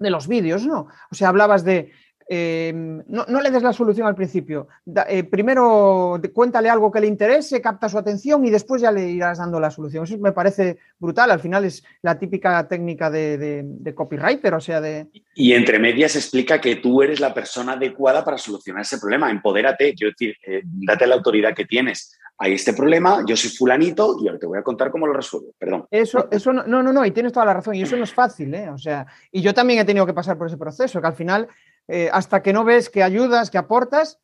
de los vídeos, ¿no? O sea, hablabas de Em, no, le des la solución al principio. Eh, primero cuéntale algo que le interese, capta su atención y después ya le irás dando la solución. Eso me parece brutal. Al final es la típica técnica de, copywriter, o sea, de... Y entre medias explica que tú eres la persona adecuada para solucionar ese problema. Empodérate, quiero decir, eh, date la autoridad que tienes. Hay este problema, yo soy fulanito y ahora te voy a contar cómo lo resuelvo. Perdón. Eso, eso no, no, no, y tienes toda la razón. Y eso no es fácil, ¿eh? O sea, y yo también he tenido que pasar por ese proceso, que al final eh, hasta que no ves que ayudas, que aportas,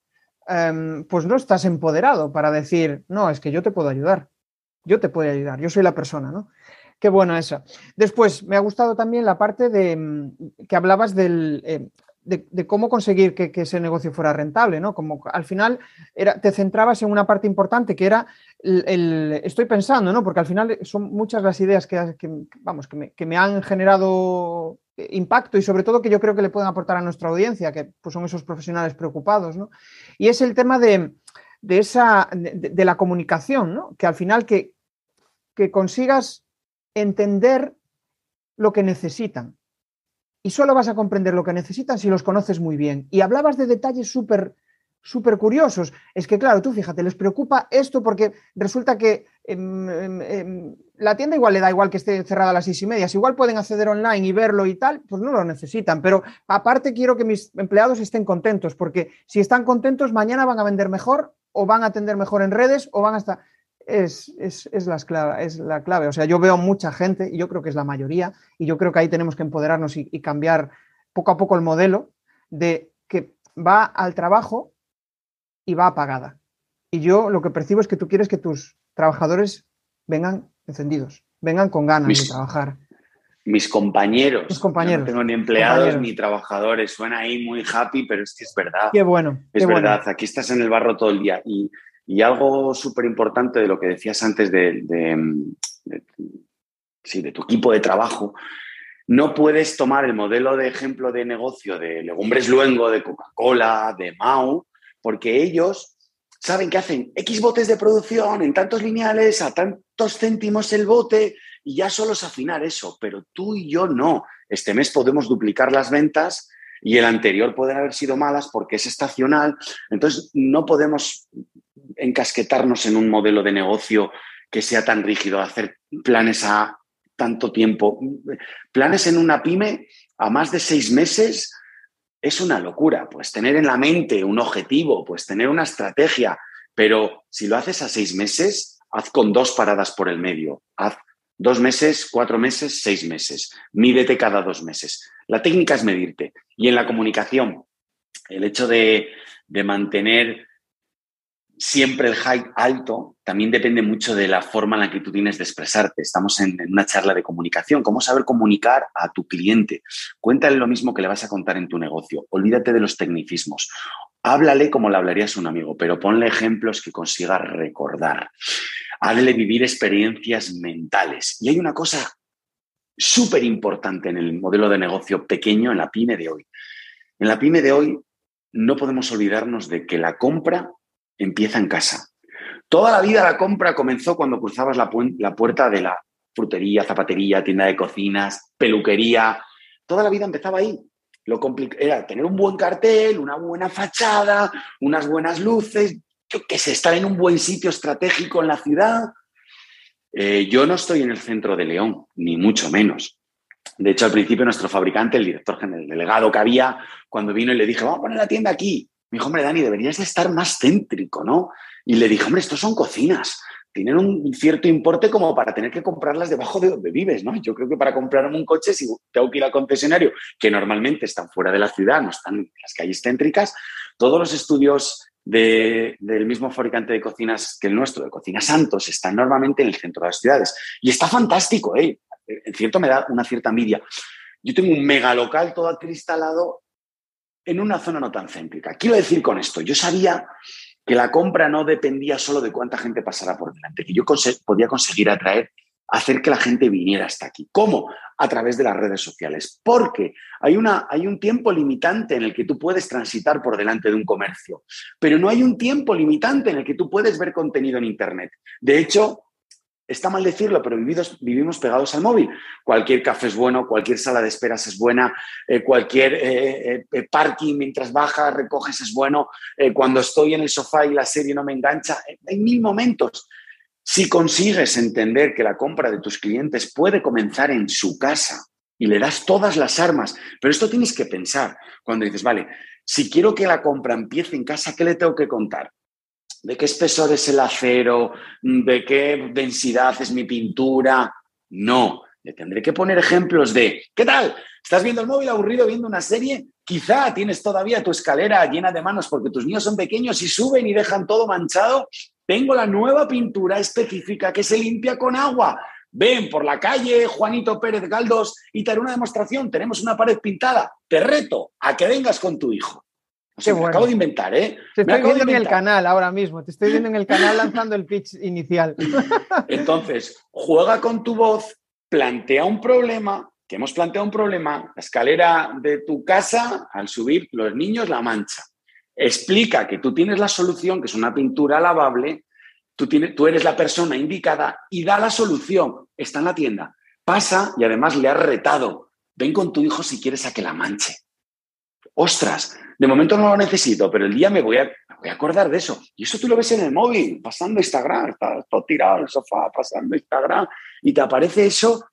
em, pues no estás empoderado para decir, no, es que yo te puedo ayudar, yo te puedo ayudar, yo soy la persona, ¿no? Qué bueno eso. Después, me ha gustado también la parte de em, que hablabas del, em, de, cómo conseguir que, ese negocio fuera rentable, ¿no? Como al final era, te centrabas en una parte importante que era el, estoy pensando, ¿no? Porque al final son muchas las ideas que, vamos, que me, que me, han generado impacto y sobre todo que yo creo que le pueden aportar a nuestra audiencia, que pues, son esos profesionales preocupados, ¿no? Y es el tema de, esa, de, la comunicación, ¿no? Que al final que, que consigas entender lo que necesitan. Y solo vas a comprender lo que necesitan si los conoces muy bien. Y hablabas de detalles súper súper curiosos. Es que, claro, tú fíjate, les preocupa esto porque resulta que em, em, em, la tienda igual le da igual que esté cerrada a las seis y media. Si igual pueden acceder online y verlo y tal, pues no lo necesitan. Pero aparte quiero que mis empleados estén contentos, porque si están contentos, mañana van a vender mejor o van a atender mejor en redes o van a estar... Es, es, es, la clave, es la clave. O sea, yo veo mucha gente, y yo creo que es la mayoría, y yo creo que ahí tenemos que empoderarnos y cambiar poco a poco el modelo de que va al trabajo y va apagada. Y yo lo que percibo es que tú quieres que tus trabajadores vengan encendidos, vengan con ganas de trabajar. Mis compañeros. Mis compañeros. no tengo ni empleados ni trabajadores. Suena ahí muy happy, pero es que es verdad. Qué bueno. Es verdad. Aquí estás en el barro todo el día. Y, algo súper importante de lo que decías antes de, de tu equipo de trabajo no puedes tomar el modelo de ejemplo de negocio de Legumbres Luengo, de Coca-Cola, de Mau, porque ellos saben que hacen X botes de producción en tantos lineales, a tantos céntimos el bote, y ya solo es afinar eso, pero tú y yo no. Este mes podemos duplicar las ventas y el anterior pueden haber sido malas porque es estacional. Entonces, no podemos encasquetarnos en un modelo de negocio que sea tan rígido, hacer planes a tanto tiempo. Planes en una pyme a más de seis meses es una locura. Pues tener en la mente un objetivo, pues tener una estrategia, Pero si lo haces a seis meses, haz con dos paradas por el medio. Haz dos meses, cuatro meses, seis meses. Mídete cada dos meses. La técnica es medirte. Y en la comunicación, el hecho de, de mantener siempre el hype alto también depende mucho de la forma en la que tú tienes de expresarte. Estamos en, una charla de comunicación. ¿Cómo saber comunicar a tu cliente? Cuéntale lo mismo que le vas a contar en tu negocio. Olvídate de los tecnicismos. Háblale como le hablarías a un amigo, pero ponle ejemplos que consiga recordar. Háblele vivir experiencias mentales. Y hay una cosa súper importante en el modelo de negocio pequeño, en la pyme de hoy. En la pyme de hoy no podemos olvidarnos de que la compra empieza en casa. Toda la vida la compra comenzó cuando cruzabas la, puerta de la frutería, zapatería, tienda de cocinas, peluquería. Toda la vida empezaba ahí. Lo era tener un buen cartel, una buena fachada, unas buenas luces, que se estar en un buen sitio estratégico en la ciudad. Eh, yo no estoy en el centro de León, ni mucho menos. De hecho, al principio nuestro fabricante, el director general, el delegado que había, cuando vino y le dije, vamos a poner la tienda aquí, me dijo, hombre, Dani, deberías de estar más céntrico, ¿no? Y le dije, hombre, estos son cocinas, tienen un cierto importe como para tener que comprarlas debajo de donde vives, ¿no? Yo creo que para comprarme un coche, si tengo que ir al concesionario, que normalmente están fuera de la ciudad, no están en las calles céntricas, todos los estudios del mismo fabricante de cocinas que el nuestro, de Cocina Santos, están normalmente en el centro de las ciudades. Y está fantástico, ¿eh? En cierto me da una cierta envidia. Yo tengo un mega local todo acristalado en una zona no tan céntrica. Quiero decir con esto, yo sabía que la compra no dependía solo de cuánta gente pasara por delante, que yo podía conseguir atraer, hacer que la gente viniera hasta aquí. ¿Cómo? A través de las redes sociales. Porque hay, una, hay un tiempo limitante en el que tú puedes transitar por delante de un comercio, pero no hay un tiempo limitante en el que tú puedes ver contenido en Internet. De hecho, Está mal decirlo, pero vivimos pegados al móvil. Cualquier café es bueno, cualquier sala de esperas es buena, eh, cualquier eh, eh, parking mientras bajas, recoges es bueno. cuando estoy en el sofá y la serie no me engancha, hay mil momentos. Si consigues entender que la compra de tus clientes puede comenzar en su casa y le das todas las armas, pero esto tienes que pensar cuando dices, vale, si quiero que la compra empiece en casa, ¿qué le tengo que contar? De qué espesor es el acero, de qué densidad es mi pintura. No, le tendré que poner ejemplos de, ¿qué tal? ¿Estás viendo el móvil aburrido viendo una serie? Quizá tienes todavía tu escalera llena de manos porque tus niños son pequeños y suben y dejan todo manchado. Tengo la nueva pintura específica que se limpia con agua. Ven por la calle Juanito Pérez Galdos y te haré una demostración. Tenemos una pared pintada. Te reto a que vengas con tu hijo me acabo de inventar, ¿eh? Te estoy viendo en el canal ahora mismo, te estoy viendo en el canal lanzando el pitch inicial. Entonces, juega con tu voz, plantea un problema, que hemos planteado un problema, la escalera de tu casa, al subir los niños la mancha. Explica que tú tienes la solución, que es una pintura lavable, tú, tienes, tú eres la persona indicada y da la solución. Está en la tienda. Pasa y además le has retado. Ven con tu hijo si quieres a que la manche. Ostras, de momento no lo necesito, pero el día me voy a, voy a acordar de eso. Y eso tú lo ves en el móvil, pasando Instagram, estás todo tirado en el sofá, pasando Instagram, y te aparece eso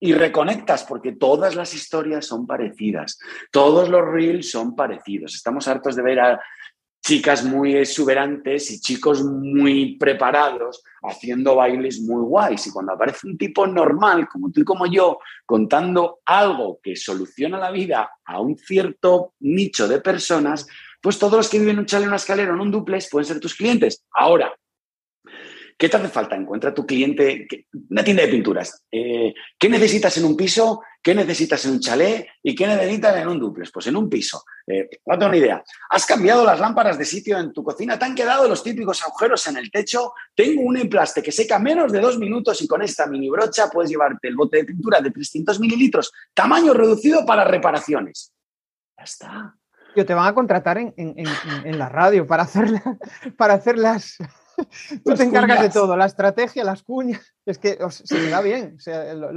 y reconectas, porque todas las historias son parecidas, todos los reels son parecidos. Estamos hartos de ver a chicas muy exuberantes y chicos muy preparados haciendo bailes muy guays. Y cuando aparece un tipo normal, como tú y como yo, contando algo que soluciona la vida a un cierto nicho de personas, pues todos los que viven en un chale, en una escalera, en un duplex, pueden ser tus clientes. Ahora, ¿Qué te hace falta? Encuentra tu cliente, una tienda de pinturas. Eh, ¿Qué necesitas en un piso? ¿Qué necesitas en un chalet? ¿Y qué necesitas en un duplex? Pues en un piso. Eh, no tengo ni idea. ¿Has cambiado las lámparas de sitio en tu cocina? ¿Te han quedado los típicos agujeros en el techo? Tengo un emplaste que seca menos de dos minutos y con esta mini brocha puedes llevarte el bote de pintura de 300 mililitros, tamaño reducido para reparaciones. Ya está. te van a contratar en, la radio para hacer, para hacer las, Tú te encargas de todo, la estrategia, las cuñas. Es que se me da bien.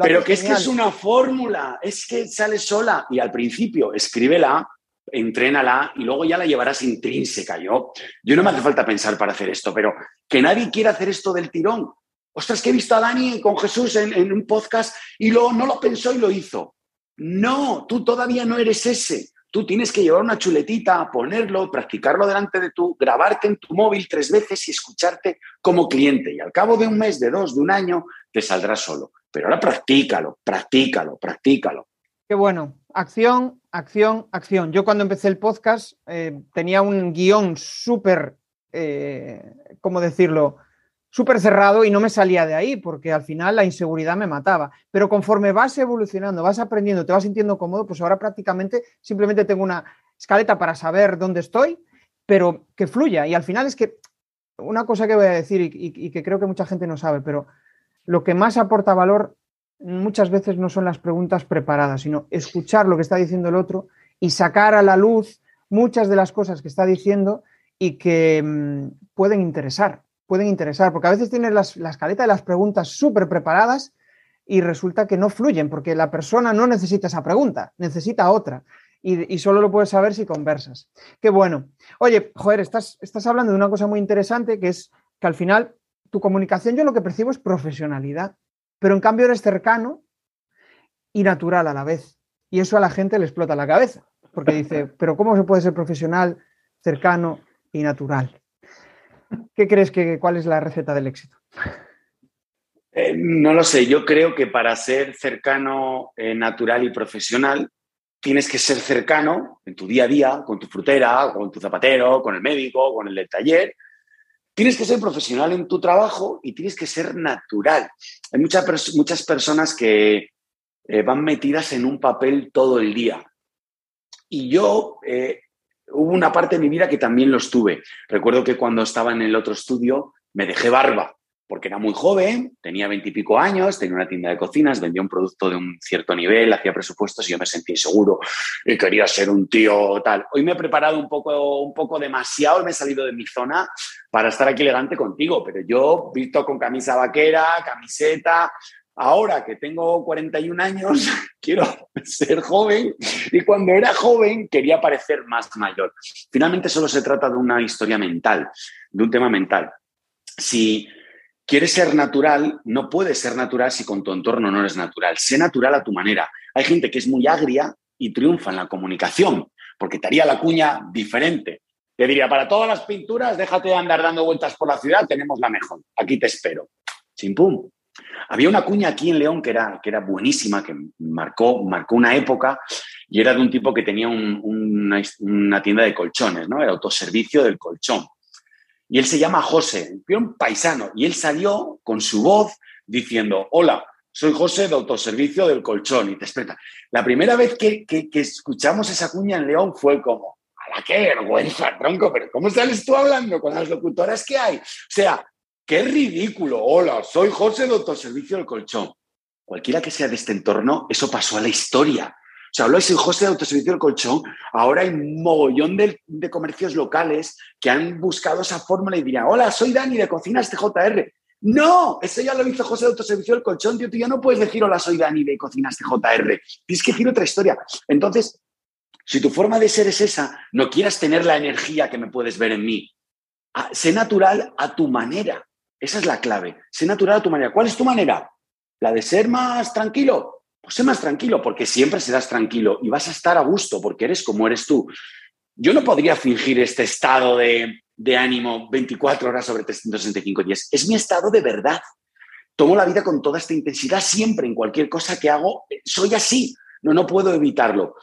Pero que es que es una fórmula, es que sale sola y al principio escríbela, entrénala y luego ya la llevarás intrínseca. Yo, yo no me hace falta pensar para hacer esto, pero que nadie quiera hacer esto del tirón. Ostras, que he visto a Dani con Jesús en, en un podcast y luego no lo pensó y lo hizo. No, tú todavía no eres ese. Tú tienes que llevar una chuletita, ponerlo, practicarlo delante de tú, grabarte en tu móvil tres veces y escucharte como cliente. Y al cabo de un mes, de dos, de un año, te saldrás solo. Pero ahora practícalo, practícalo, practícalo. Qué bueno. Acción, acción, acción. Yo cuando empecé el podcast eh, tenía un guion súper, eh, ¿cómo decirlo? Súper cerrado y no me salía de ahí porque al final la inseguridad me mataba. Pero conforme vas evolucionando, vas aprendiendo, te vas sintiendo cómodo, pues ahora prácticamente simplemente tengo una escaleta para saber dónde estoy, pero que fluya. Y al final es que una cosa que voy a decir y, que creo que mucha gente no sabe, pero lo que más aporta valor muchas veces no son las preguntas preparadas, sino escuchar lo que está diciendo el otro y sacar a la luz muchas de las cosas que está diciendo y que mm, pueden interesar pueden interesar, porque a veces tienes las, la escaleta de las preguntas súper preparadas y resulta que no fluyen, porque la persona no necesita esa pregunta, necesita otra. Y, solo lo puedes saber si conversas. Qué bueno. Oye, joder, estás, estás hablando de una cosa muy interesante, que es que al final tu comunicación yo lo que percibo es profesionalidad, pero en cambio eres cercano y natural a la vez. Y eso a la gente le explota la cabeza, porque dice, pero ¿cómo se puede ser profesional, cercano y natural? ¿Qué crees que cuál es la receta del éxito? Eh, no lo sé, yo creo que para ser cercano, eh, natural y profesional, tienes que ser cercano en tu día a día, con tu frutera, con tu zapatero, con el médico, con el del taller. Tienes que ser profesional en tu trabajo y tienes que ser natural. Hay muchas, muchas personas que eh, van metidas en un papel todo el día. Y yo hubo una parte de mi vida que también los tuve. Recuerdo que cuando estaba en el otro estudio me dejé barba, porque era muy joven, tenía veintipico años, tenía una tienda de cocinas, vendía un producto de un cierto nivel, hacía presupuestos y yo me sentí inseguro y quería ser un tío tal. Hoy me he preparado un poco, un poco demasiado, me he salido de mi zona para estar aquí elegante contigo, pero yo visto con camisa vaquera, camiseta, Ahora que tengo 41 años, quiero ser joven y cuando era joven quería parecer más mayor. Finalmente solo se trata de una historia mental, de un tema mental. Si quieres ser natural, no puedes ser natural si con tu entorno no eres natural. Sé natural a tu manera. Hay gente que es muy agria y triunfa en la comunicación porque te haría la cuña diferente. Te diría, para todas las pinturas, déjate de andar dando vueltas por la ciudad, tenemos la mejor. Aquí te espero. Chimpum. Había una cuña aquí en León que era, que era buenísima, que marcó, marcó una época y era de un tipo que tenía una, tienda de colchones, ¿no? El autoservicio del colchón. Y él se llama José, un paisano, y él salió con su voz diciendo, hola, soy José de autoservicio del colchón, y te espera. La primera vez que, que, escuchamos esa cuña en León fue como, qué vergüenza, tronco, pero ¿cómo sales tú hablando con las locutoras que hay? O sea, ¡Qué ridículo! Hola, soy José de Servicio del Colchón. Cualquiera que sea de este entorno, eso pasó a la historia. O sea, hablo soy José de Autoservicio del Colchón. Ahora hay un mogollón de, comercios locales que han buscado esa fórmula y dirían, hola, soy Dani de Cocinas TJR. No, eso ya lo hizo José de Autoservicio del Colchón, tío. Tú ya no puedes decir, hola, soy Dani de Cocinas TJR. Tienes que decir otra historia. Entonces, si tu forma de ser es esa, no quieras tener la energía que me puedes ver en mí. Ah, sé natural a tu manera. Esa es la clave. Sé natural a tu manera. ¿Cuál es tu manera? ¿La de ser más tranquilo? Pues sé más tranquilo, porque siempre serás tranquilo y vas a estar a gusto, porque eres como eres tú. Yo no podría fingir este estado de, ánimo 24 horas sobre 365 días. Es mi estado de verdad. Tomo la vida con toda esta intensidad siempre, en cualquier cosa que hago. Soy así. No, no puedo evitarlo.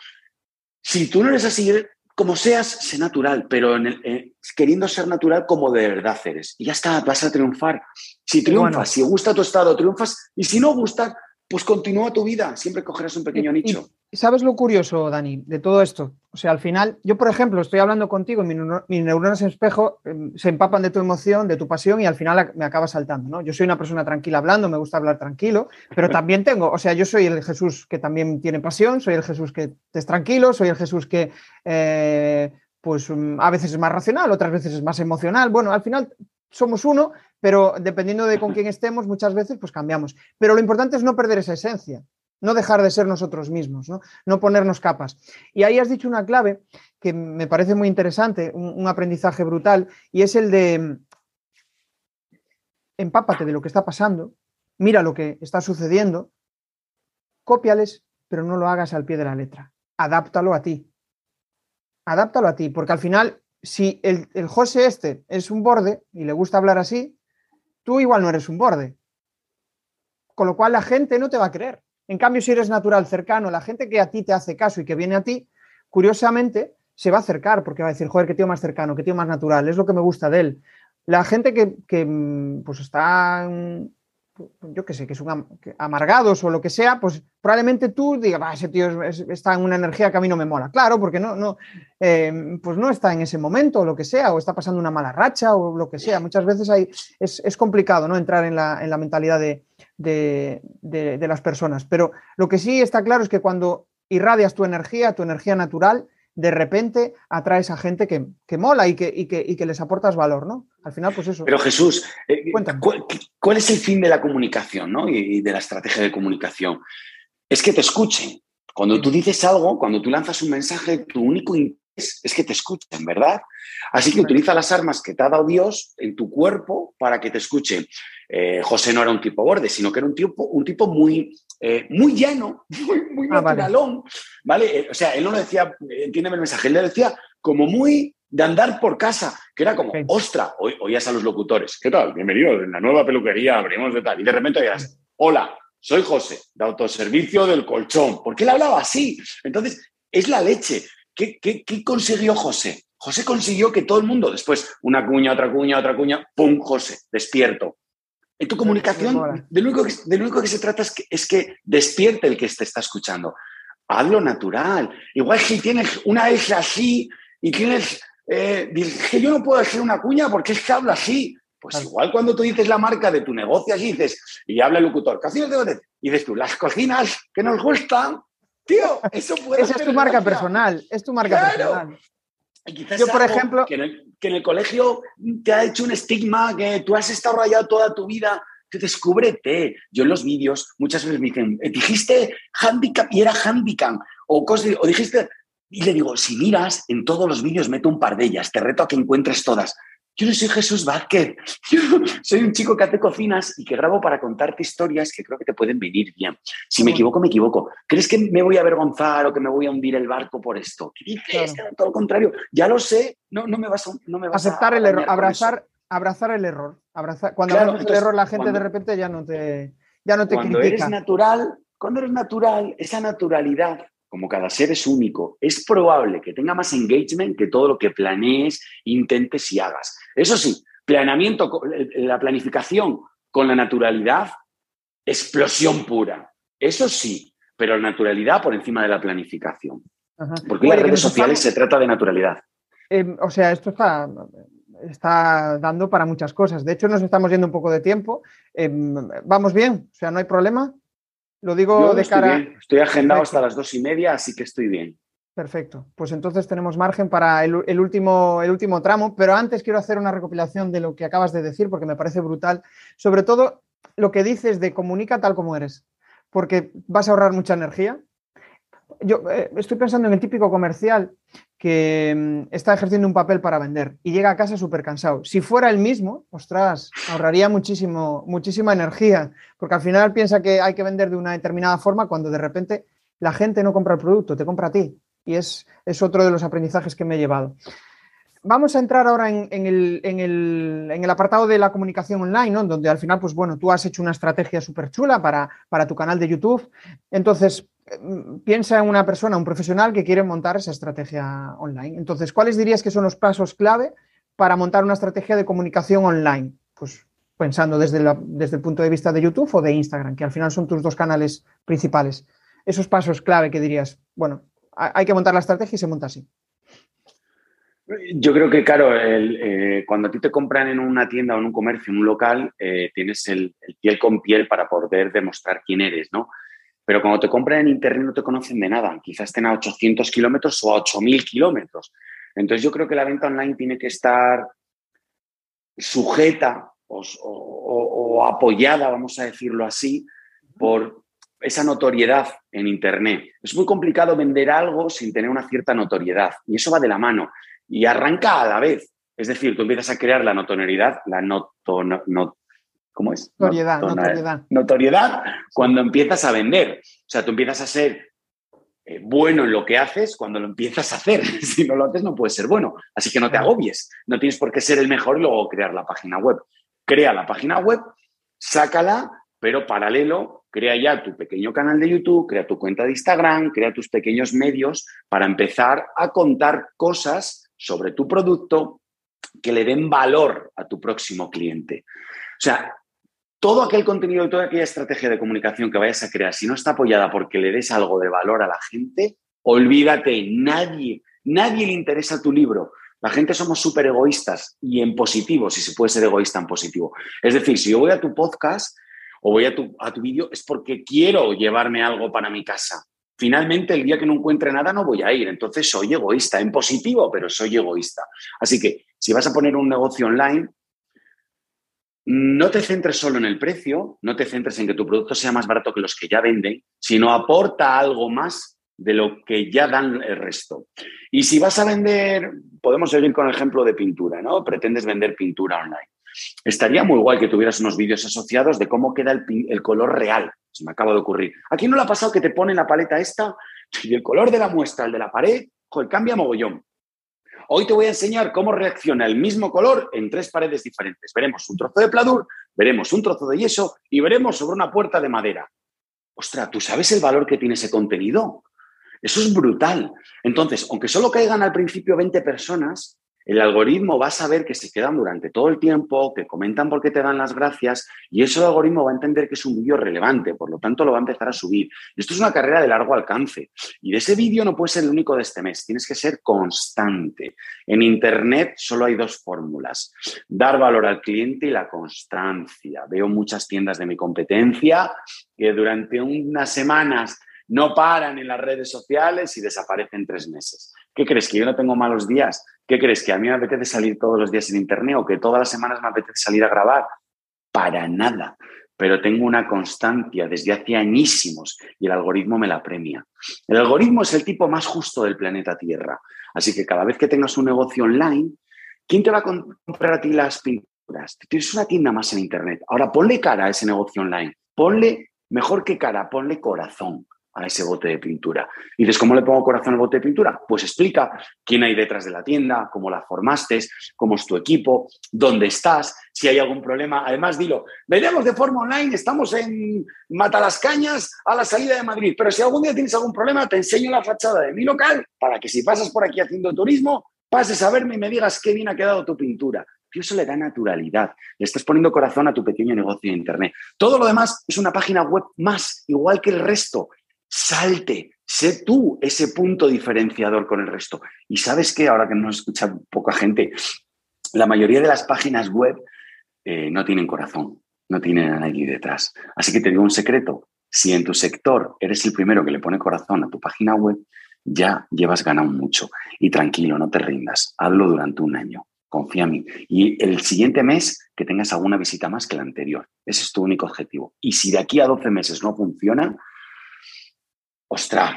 Si tú no eres así, como seas, sé natural, pero en eh, queriendo ser natural como de verdad eres. Y ya está, vas a triunfar. Si triunfas, si gusta tu estado, triunfas. Y si no gusta, pues continúa tu vida. Siempre cogerás un pequeño nicho. ¿Sabes lo curioso, Dani, de todo esto? O sea, al final, yo, por ejemplo, estoy hablando contigo, mis, mis neuronas en espejo em, se empapan de tu emoción, de tu pasión y al final me acaba saltando, ¿no? Yo soy una persona tranquila hablando, me gusta hablar tranquilo, pero también tengo, o sea, yo soy el Jesús que también tiene pasión, soy el Jesús que es tranquilo, soy el Jesús que, eh, pues, mm, a veces es más racional, otras veces es más emocional. Bueno, al final somos uno, pero dependiendo de con quién estemos, muchas veces pues cambiamos. Pero lo importante es no perder esa esencia no dejar de ser nosotros mismos, ¿no? ponernos capas. Y ahí has dicho una clave que me parece muy interesante, un, aprendizaje brutal, y es el de empápate de lo que está pasando, mira lo que está sucediendo, cópiales, pero no lo hagas al pie de la letra, adáptalo a ti. adáptalo a ti, porque al final, si el, el José este es un borde y le gusta hablar así, tú igual no eres un borde. Con lo cual la gente no te va a creer. En cambio, si eres natural, cercano, la gente que a ti te hace caso y que viene a ti, curiosamente se va a acercar porque va a decir, joder, qué tío más cercano, qué tío más natural, es lo que me gusta de él. La gente que, que mm, pues está yo qué sé, que son amargados o lo que sea, pues probablemente tú digas, ese tío está en una energía que a mí no me mola. Claro, porque no, no, eh, pues no está en ese momento o lo que sea, o está pasando una mala racha o lo que sea. Muchas veces hay, es, complicado ¿no? entrar en la, en la mentalidad de, de, las personas. Pero lo que sí está claro es que cuando irradias tu energía, tu energía natural, de repente atraes a gente que, mola y que, y que, les aportas valor, ¿no? Al final, pues eso. Pero Jesús, eh, ¿cuál, es el fin de la comunicación ¿no? y de la estrategia de comunicación? Es que te escuchen. Cuando tú dices algo, cuando tú lanzas un mensaje, tu único es que te escuchen, ¿verdad? Así que utiliza las armas que te ha dado Dios en tu cuerpo para que te escuchen. Eh, José no era un tipo borde, sino que era un tipo, un tipo muy, eh, muy llano, muy, muy ah, naturalón, vale. Eh, o sea, él no lo decía, entiéndeme el mensaje, él le decía como muy de andar por casa, que era como, ostra, oías a los locutores, ¿qué tal? Bienvenido, en la nueva peluquería abrimos de tal. Y de repente oías, hola, soy José, de autoservicio del colchón. ¿Por qué él hablaba así? Entonces, es la leche. ¿Qué, qué, qué consiguió José? José consiguió que todo el mundo, después una cuña, otra cuña, otra cuña, ¡pum! José, despierto. En tu comunicación, de lo único que, de lo único que se trata es que, es que despierte el que te está escuchando. Hazlo natural. Igual si tienes una S así y tienes. Eh, que yo no puedo decir una cuña porque es que habla así. Pues igual cuando tú dices la marca de tu negocio así dices, y habla el locutor, cocinas de Y dices tú, las cocinas que nos gustan, tío, eso puede Esa es tu marca personal, es tu marca personal. Yo, por ejemplo. Que en, el, colegio te ha hecho un estigma, que tú has estado rayado toda tu vida. Te descúbrete. Yo en los vídeos muchas veces me dicen, eh, dijiste handicap y era handicap. O, o dijiste. Y le digo, si miras, en todos los vídeos meto un par de ellas. Te reto a que encuentres todas. Yo no soy Jesús Vázquez, yo soy un chico que hace cocinas y que grabo para contarte historias que creo que te pueden venir bien. Si me equivoco, me equivoco. ¿Crees que me voy a avergonzar o que me voy a hundir el barco por esto? ¿Qué dices? Todo lo contrario, ya lo sé, no, no me vas a... No me Aceptar el error, abrazar, abrazar el error. Abrazar, cuando abrazas el error, la gente de repente ya no te, ya no te cuando Eres natural, cuando eres natural, esa naturalidad como cada ser es único, es probable que tenga más engagement que todo lo que planees, intentes y hagas. Eso sí, planeamiento, la planificación con la naturalidad, explosión pura. Eso sí, pero la naturalidad por encima de la planificación. Porque en las redes sociales se trata de naturalidad. Em, o sea, esto está, está dando para muchas cosas. De hecho, nos estamos yendo un poco de tiempo. Em, ¿Vamos bien? O sea, ¿no hay problema? Lo digo de cara. Estoy agendado hasta las dos y media, así que estoy bien. Perfecto. Pues entonces tenemos margen para el, último, el último tramo, pero antes quiero hacer una recopilación de lo que acabas de decir porque me parece brutal. Sobre todo lo que dices de comunica tal como eres, porque vas a ahorrar mucha energía. Yo eh, estoy pensando en el típico comercial que mm, está ejerciendo un papel para vender y llega a casa súper cansado. Si fuera el mismo, ostras, ahorraría muchísimo, muchísima energía, porque al final piensa que hay que vender de una determinada forma cuando de repente la gente no compra el producto, te compra a ti. Y es, es otro de los aprendizajes que me he llevado. Vamos a entrar ahora en, el, en, el, en, el, apartado de la comunicación online, ¿no? donde al final, pues bueno, tú has hecho una estrategia súper chula para, para tu canal de YouTube. Entonces, piensa en una persona, un profesional que quiere montar esa estrategia online. Entonces, ¿cuáles dirías que son los pasos clave para montar una estrategia de comunicación online? Pues pensando desde, desde el punto de vista de YouTube o de Instagram, que al final son tus dos canales principales. Esos pasos clave que dirías, bueno, hay que montar la estrategia y se monta así. Yo creo que, claro, eh, cuando a ti te compran en una tienda o en un comercio, en un local, eh, tienes el, piel con piel para poder demostrar quién eres, ¿no? Pero cuando te compran en Internet no te conocen de nada. Quizás estén a 800 kilómetros o a 8.000 kilómetros. Entonces yo creo que la venta online tiene que estar sujeta o, apoyada, vamos a decirlo así, por esa notoriedad en Internet. Es muy complicado vender algo sin tener una cierta notoriedad y eso va de la mano y arranca a la vez. Es decir, tú empiezas a crear la notoriedad, la noto, ¿Cómo es? Notoriedad, notoriedad. Notoriedad cuando empiezas a vender. O sea, tú empiezas a ser eh, bueno en lo que haces cuando lo empiezas a hacer. si no lo haces no puedes ser bueno. Así que no te agobies. No tienes por qué ser el mejor y luego crear la página web. Crea la página web, sácala, pero paralelo, crea ya tu pequeño canal de YouTube, crea tu cuenta de Instagram, crea tus pequeños medios para empezar a contar cosas sobre tu producto que le den valor a tu próximo cliente. O sea, todo aquel contenido y toda aquella estrategia de comunicación que vayas a crear, si no está apoyada porque le des algo de valor a la gente, olvídate, nadie, nadie le interesa tu libro. La gente somos súper egoístas y en positivo, si se puede ser egoísta en positivo. Es decir, si yo voy a tu podcast o voy a tu, a tu vídeo, es porque quiero llevarme algo para mi casa. Finalmente, el día que no encuentre nada, no voy a ir. Entonces, soy egoísta, en positivo, pero soy egoísta. Así que, si vas a poner un negocio online, no te centres solo en el precio, no te centres en que tu producto sea más barato que los que ya venden, sino aporta algo más de lo que ya dan el resto. Y si vas a vender, podemos seguir con el ejemplo de pintura, ¿no? Pretendes vender pintura online. Estaría muy guay que tuvieras unos vídeos asociados de cómo queda el, color real. Se me acaba de ocurrir. ¿A quién no le ha pasado que te pone la paleta esta y el color de la muestra, el de la pared, joder, cambia mogollón? Hoy te voy a enseñar cómo reacciona el mismo color en tres paredes diferentes. Veremos un trozo de pladur, veremos un trozo de yeso y veremos sobre una puerta de madera. Ostras, ¿tú sabes el valor que tiene ese contenido? Eso es brutal. Entonces, aunque solo caigan al principio 20 personas, el algoritmo va a saber que se quedan durante todo el tiempo, que comentan porque te dan las gracias y eso el algoritmo va a entender que es un vídeo relevante, por lo tanto lo va a empezar a subir. Esto es una carrera de largo alcance y de ese vídeo no puede ser el único de este mes, tienes que ser constante. En Internet solo hay dos fórmulas, dar valor al cliente y la constancia. Veo muchas tiendas de mi competencia que durante unas semanas no paran en las redes sociales y desaparecen tres meses. ¿Qué crees? ¿Que yo no tengo malos días? ¿Qué crees? ¿Que a mí me apetece salir todos los días en Internet o que todas las semanas me apetece salir a grabar? Para nada. Pero tengo una constancia desde hace añísimos y el algoritmo me la premia. El algoritmo es el tipo más justo del planeta Tierra. Así que cada vez que tengas un negocio online, ¿quién te va a comprar a ti las pinturas? Tienes una tienda más en Internet. Ahora ponle cara a ese negocio online. Ponle, mejor que cara, ponle corazón a ese bote de pintura. Y dices, ¿cómo le pongo corazón al bote de pintura? Pues explica quién hay detrás de la tienda, cómo la formaste, cómo es tu equipo, dónde estás, si hay algún problema. Además, dilo, vendemos de forma online, estamos en Matalascañas a la salida de Madrid, pero si algún día tienes algún problema, te enseño la fachada de mi local para que si pasas por aquí haciendo turismo, pases a verme y me digas qué bien ha quedado tu pintura. Y eso le da naturalidad. Le estás poniendo corazón a tu pequeño negocio de Internet. Todo lo demás es una página web más, igual que el resto. Salte, sé tú ese punto diferenciador con el resto. Y sabes que ahora que nos escucha poca gente, la mayoría de las páginas web eh, no tienen corazón, no tienen a nadie detrás. Así que te digo un secreto, si en tu sector eres el primero que le pone corazón a tu página web, ya llevas ganado mucho. Y tranquilo, no te rindas, hazlo durante un año, confía en mí. Y el siguiente mes que tengas alguna visita más que la anterior. Ese es tu único objetivo. Y si de aquí a 12 meses no funciona, ostras,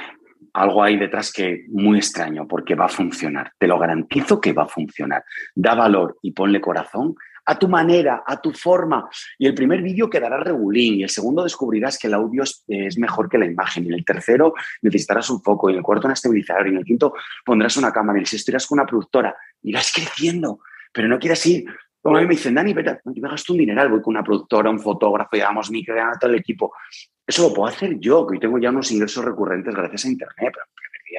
algo hay detrás que muy extraño, porque va a funcionar. Te lo garantizo que va a funcionar. Da valor y ponle corazón a tu manera, a tu forma. Y el primer vídeo quedará regulín. Y el segundo descubrirás que el audio es, mejor que la imagen. Y en el tercero necesitarás un foco. Y en el cuarto un estabilizador. Y en el quinto pondrás una cámara. Y el sexto irás con una productora. Irás creciendo. Pero no quieras ir como a mí me dicen, Dani, pero yo me gasto un dineral, voy con una productora, un fotógrafo, llevamos mi todo el equipo. Eso lo puedo hacer yo, que hoy tengo ya unos ingresos recurrentes gracias a Internet, pero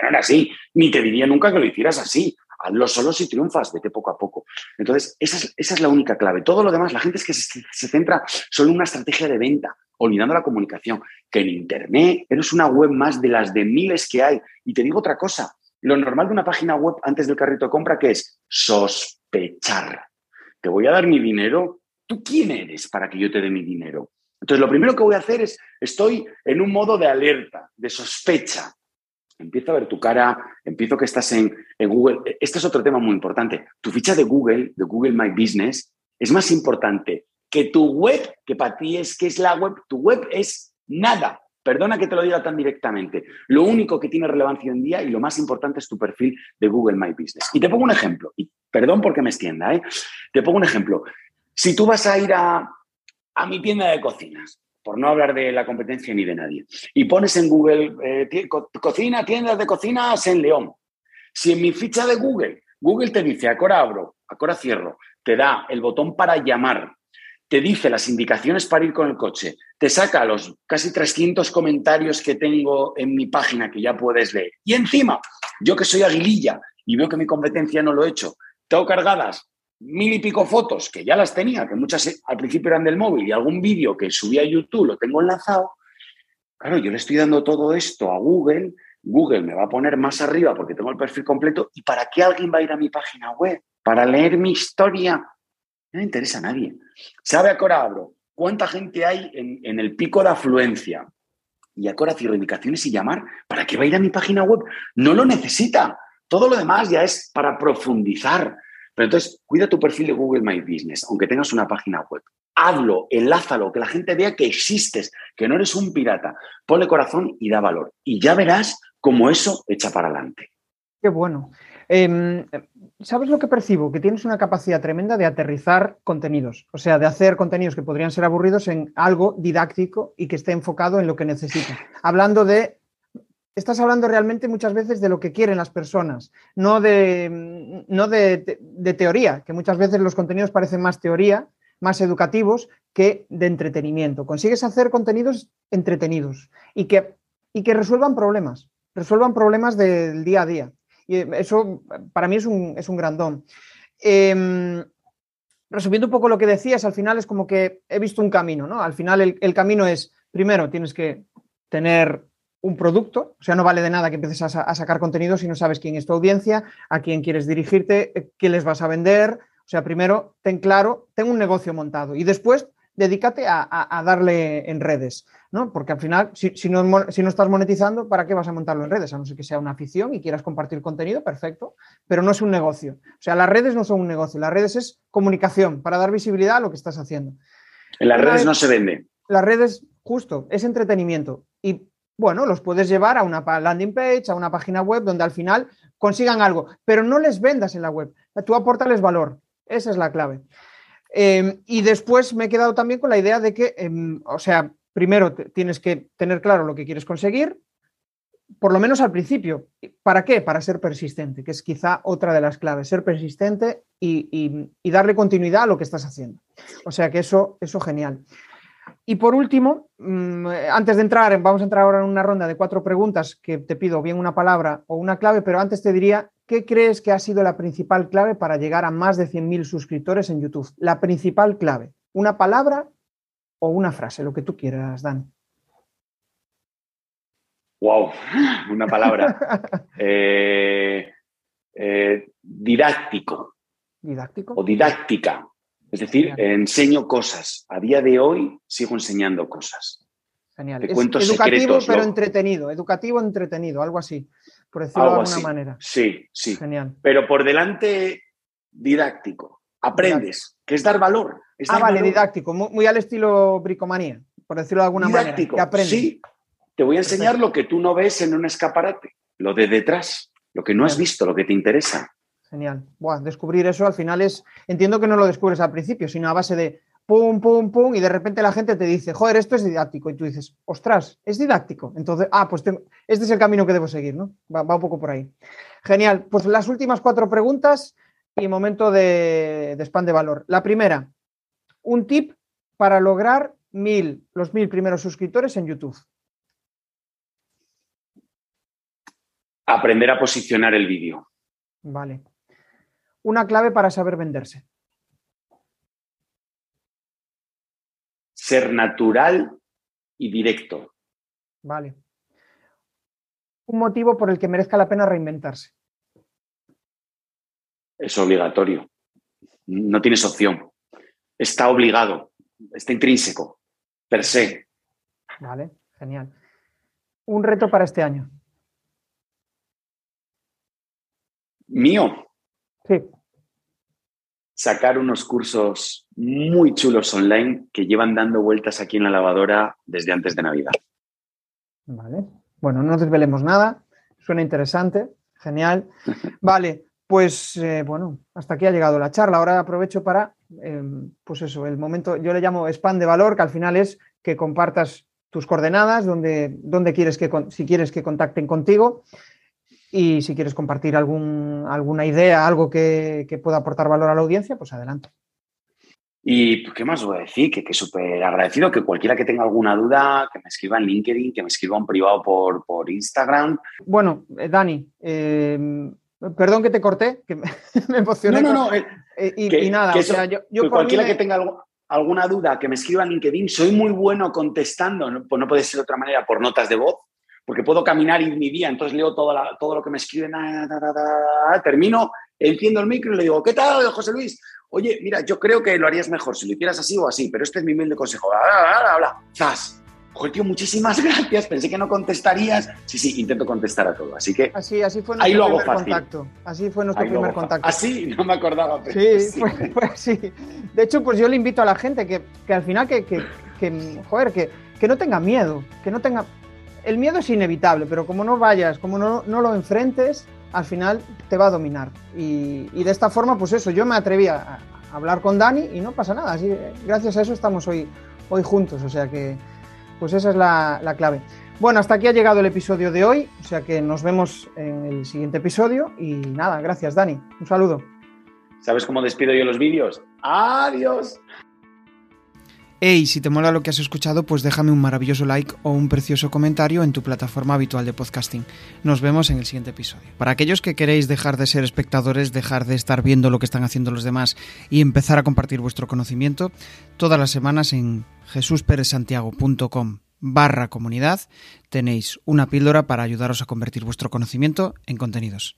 no era así. Ni te diría nunca que lo hicieras así. Hazlo solo si triunfas, vete poco a poco. Entonces, esa es, la única clave. Todo lo demás, la gente es que se, se centra solo en una estrategia de venta, olvidando la comunicación. Que en Internet eres una web más de las de miles que hay. Y te digo otra cosa, lo normal de una página web antes del carrito de compra, que es sospechar te voy a dar mi dinero, ¿tú quién eres para que yo te dé mi dinero? Entonces, lo primero que voy a hacer es, estoy en un modo de alerta, de sospecha. Empiezo a ver tu cara, empiezo que estás en, Google. Este es otro tema muy importante. Tu ficha de Google, de Google My Business, es más importante que tu web, que para ti es que es la web. Tu web es nada. Perdona que te lo diga tan directamente. Lo único que tiene relevancia hoy en día y lo más importante es tu perfil de Google My Business. Y te pongo un ejemplo, y perdón porque me extienda, ¿eh? te pongo un ejemplo. Si tú vas a ir a, a mi tienda de cocinas por no hablar de la competencia ni de nadie, y pones en Google eh, cocina, tiendas de cocinas en León, si en mi ficha de Google, Google te dice, acora abro, acora cierro, te da el botón para llamar, te dice las indicaciones para ir con el coche, te saca los casi 300 comentarios que tengo en mi página que ya puedes leer. Y encima, yo que soy aguililla y veo que mi competencia no lo he hecho, tengo cargadas mil y pico fotos, que ya las tenía, que muchas al principio eran del móvil, y algún vídeo que subí a YouTube lo tengo enlazado. Claro, yo le estoy dando todo esto a Google, Google me va a poner más arriba porque tengo el perfil completo, ¿y para qué alguien va a ir a mi página web? ¿Para leer mi historia? No interesa a nadie. ¿Sabe Acora Abro cuánta gente hay en, el pico de afluencia? Y Acora cierro indicaciones y llamar. ¿Para qué va a ir a mi página web? No lo necesita. Todo lo demás ya es para profundizar. Pero entonces, cuida tu perfil de Google My Business, aunque tengas una página web. Hazlo, enlázalo, que la gente vea que existes, que no eres un pirata. Ponle corazón y da valor. Y ya verás cómo eso echa para adelante. Qué bueno. Em, ¿Sabes lo que percibo? Que tienes una capacidad tremenda de aterrizar contenidos, o sea, de hacer contenidos que podrían ser aburridos en algo didáctico y que esté enfocado en lo que necesitan. Hablando de estás hablando realmente muchas veces de lo que quieren las personas, no de, no de, teoría, que muchas veces los contenidos parecen más teoría, más educativos que de entretenimiento. Consigues hacer contenidos entretenidos y que, y que resuelvan problemas, resuelvan problemas del día a día. Y eso para mí es un, es un grandón. Em, resumiendo un poco lo que decías, al final es como que he visto un camino, ¿no? Al final el camino es, primero, tienes que tener un producto, o sea, no vale de nada que empieces a, sacar contenido si no sabes quién es tu audiencia, a quién quieres dirigirte, eh, qué les vas a vender. O sea, primero ten claro, ten un negocio montado y después dedícate a, darle en redes, ¿no? Porque al final, si, no, si, no, estás monetizando, ¿para qué vas a montarlo en redes? A no ser que sea una afición y quieras compartir contenido, perfecto, pero no es un negocio. O sea, las redes no son un negocio, las redes es comunicación para dar visibilidad a lo que estás haciendo. En las redes no se vende. Las redes, justo, es entretenimiento. Y bueno, los puedes llevar a una landing page, a una página web donde al final consigan algo, pero no les vendas en la web, tú aportales valor, esa es la clave. Em, y después me he quedado también con la idea de que, em, o sea, primero tienes que tener claro lo que quieres conseguir, por lo menos al principio. ¿Para qué? Para ser persistente, que es quizá otra de las claves, ser persistente y, darle continuidad a lo que estás haciendo. O sea que eso, eso genial. Y por último, mm, antes de entrar, vamos a entrar ahora en una ronda de cuatro preguntas que te pido bien una palabra o una clave, pero antes te diría, ¿qué crees que ha sido la principal clave para llegar a más de 100.000 suscriptores en YouTube? La principal clave, una palabra o una frase, lo que tú quieras, Dan. Wow, una palabra. Eh, eh, didáctico. Didáctico. O didáctica. Es decir, enseño cosas. A día de hoy sigo enseñando cosas. Genial. educativo pero entretenido, educativo entretenido, algo así, por decirlo de alguna manera. Sí, sí. Genial. Pero por delante didáctico. Aprendes, que es dar valor. ah, vale, didáctico, muy, al estilo bricomanía, por decirlo de alguna manera. Que aprendes. Sí, te voy a enseñar lo que tú no ves en un escaparate, lo de detrás, lo que no has visto, lo que te interesa. Genial. descubrir eso al final es, entiendo que no lo descubres al principio, sino a base de pum, pum, pum, y de repente la gente te dice, joder, esto es didáctico, y tú dices, ostras, es didáctico. Entonces, ah, pues este es el camino que debo seguir, ¿no? Va, un poco por ahí. Genial. Pues las últimas cuatro preguntas y momento de, de spam de valor. La primera, un tip para lograr mil, los mil primeros suscriptores en YouTube. Aprender a posicionar el vídeo. Vale una clave para saber venderse? Ser natural y directo. Vale. Un motivo por el que merezca la pena reinventarse. Es obligatorio. No tienes opción. Está obligado. Está intrínseco. Per se. Vale, genial. Un reto para este año. Mío. Sí. Sacar unos cursos muy chulos online que llevan dando vueltas aquí en la lavadora desde antes de Navidad. Vale. Bueno, no desvelemos nada. Suena interesante. Genial. Vale, pues eh, bueno, hasta aquí ha llegado la charla. Ahora aprovecho para, em, pues eso, el momento, yo le llamo spam de valor, que al final es que compartas tus coordenadas, donde, donde quieres que, si quieres que contacten contigo y si quieres compartir algún, alguna idea, algo que, que pueda aportar valor a la audiencia, pues adelante. Y pues, qué más voy a decir, que, que súper agradecido, que cualquiera que tenga alguna duda, que me escriba en LinkedIn, que me escriba en privado por, por Instagram. Bueno, eh, Dani, eh, perdón que te corté, que me, emocioné. No, no, no. Eh, y, nada, o sea, yo, yo cualquiera que tenga alguna duda, que me escriba en LinkedIn, soy muy bueno contestando, no, pues no puede ser de otra manera, por notas de voz, porque puedo caminar y ir mi día, entonces leo todo, todo lo que me escriben, termino, enciendo el micro y le digo, ¿qué tal, José Luis? Oye, mira, yo creo que lo harías mejor si lo hicieras así o así, pero este es mi humilde consejo. Habla, habla, habla. ¡Zas! Joder, tío, muchísimas gracias. Pensé que no contestarías. Sí, sí, intento contestar a todo. Así que. Así, así fue nuestro primer contacto. Así fue nuestro primer contacto. Así, no me acordaba. Pero sí, sí. Fue, fue, así. De hecho, pues yo le invito a la gente que, que al final, que, que, que joder, que, que no tenga miedo. Que no tenga. El miedo es inevitable, pero como no vayas, como no, no lo enfrentes, al final te va a dominar. Y, de esta forma, pues eso, yo me atreví a, a, hablar con Dani y no pasa nada. Así, gracias a eso estamos hoy, hoy juntos. O sea que, pues esa es la, la, clave. Bueno, hasta aquí ha llegado el episodio de hoy. O sea que nos vemos en el siguiente episodio. Y nada, gracias, Dani. Un saludo. ¿Sabes cómo despido yo los vídeos? ¡Adiós! Hey, si te mola lo que has escuchado, pues déjame un maravilloso like o un precioso comentario en tu plataforma habitual de podcasting. Nos vemos en el siguiente episodio. Para aquellos que queréis dejar de ser espectadores, dejar de estar viendo lo que están haciendo los demás y empezar a compartir vuestro conocimiento, todas las semanas en jesusperezsantiago.com barra comunidad tenéis una píldora para ayudaros a convertir vuestro conocimiento en contenidos.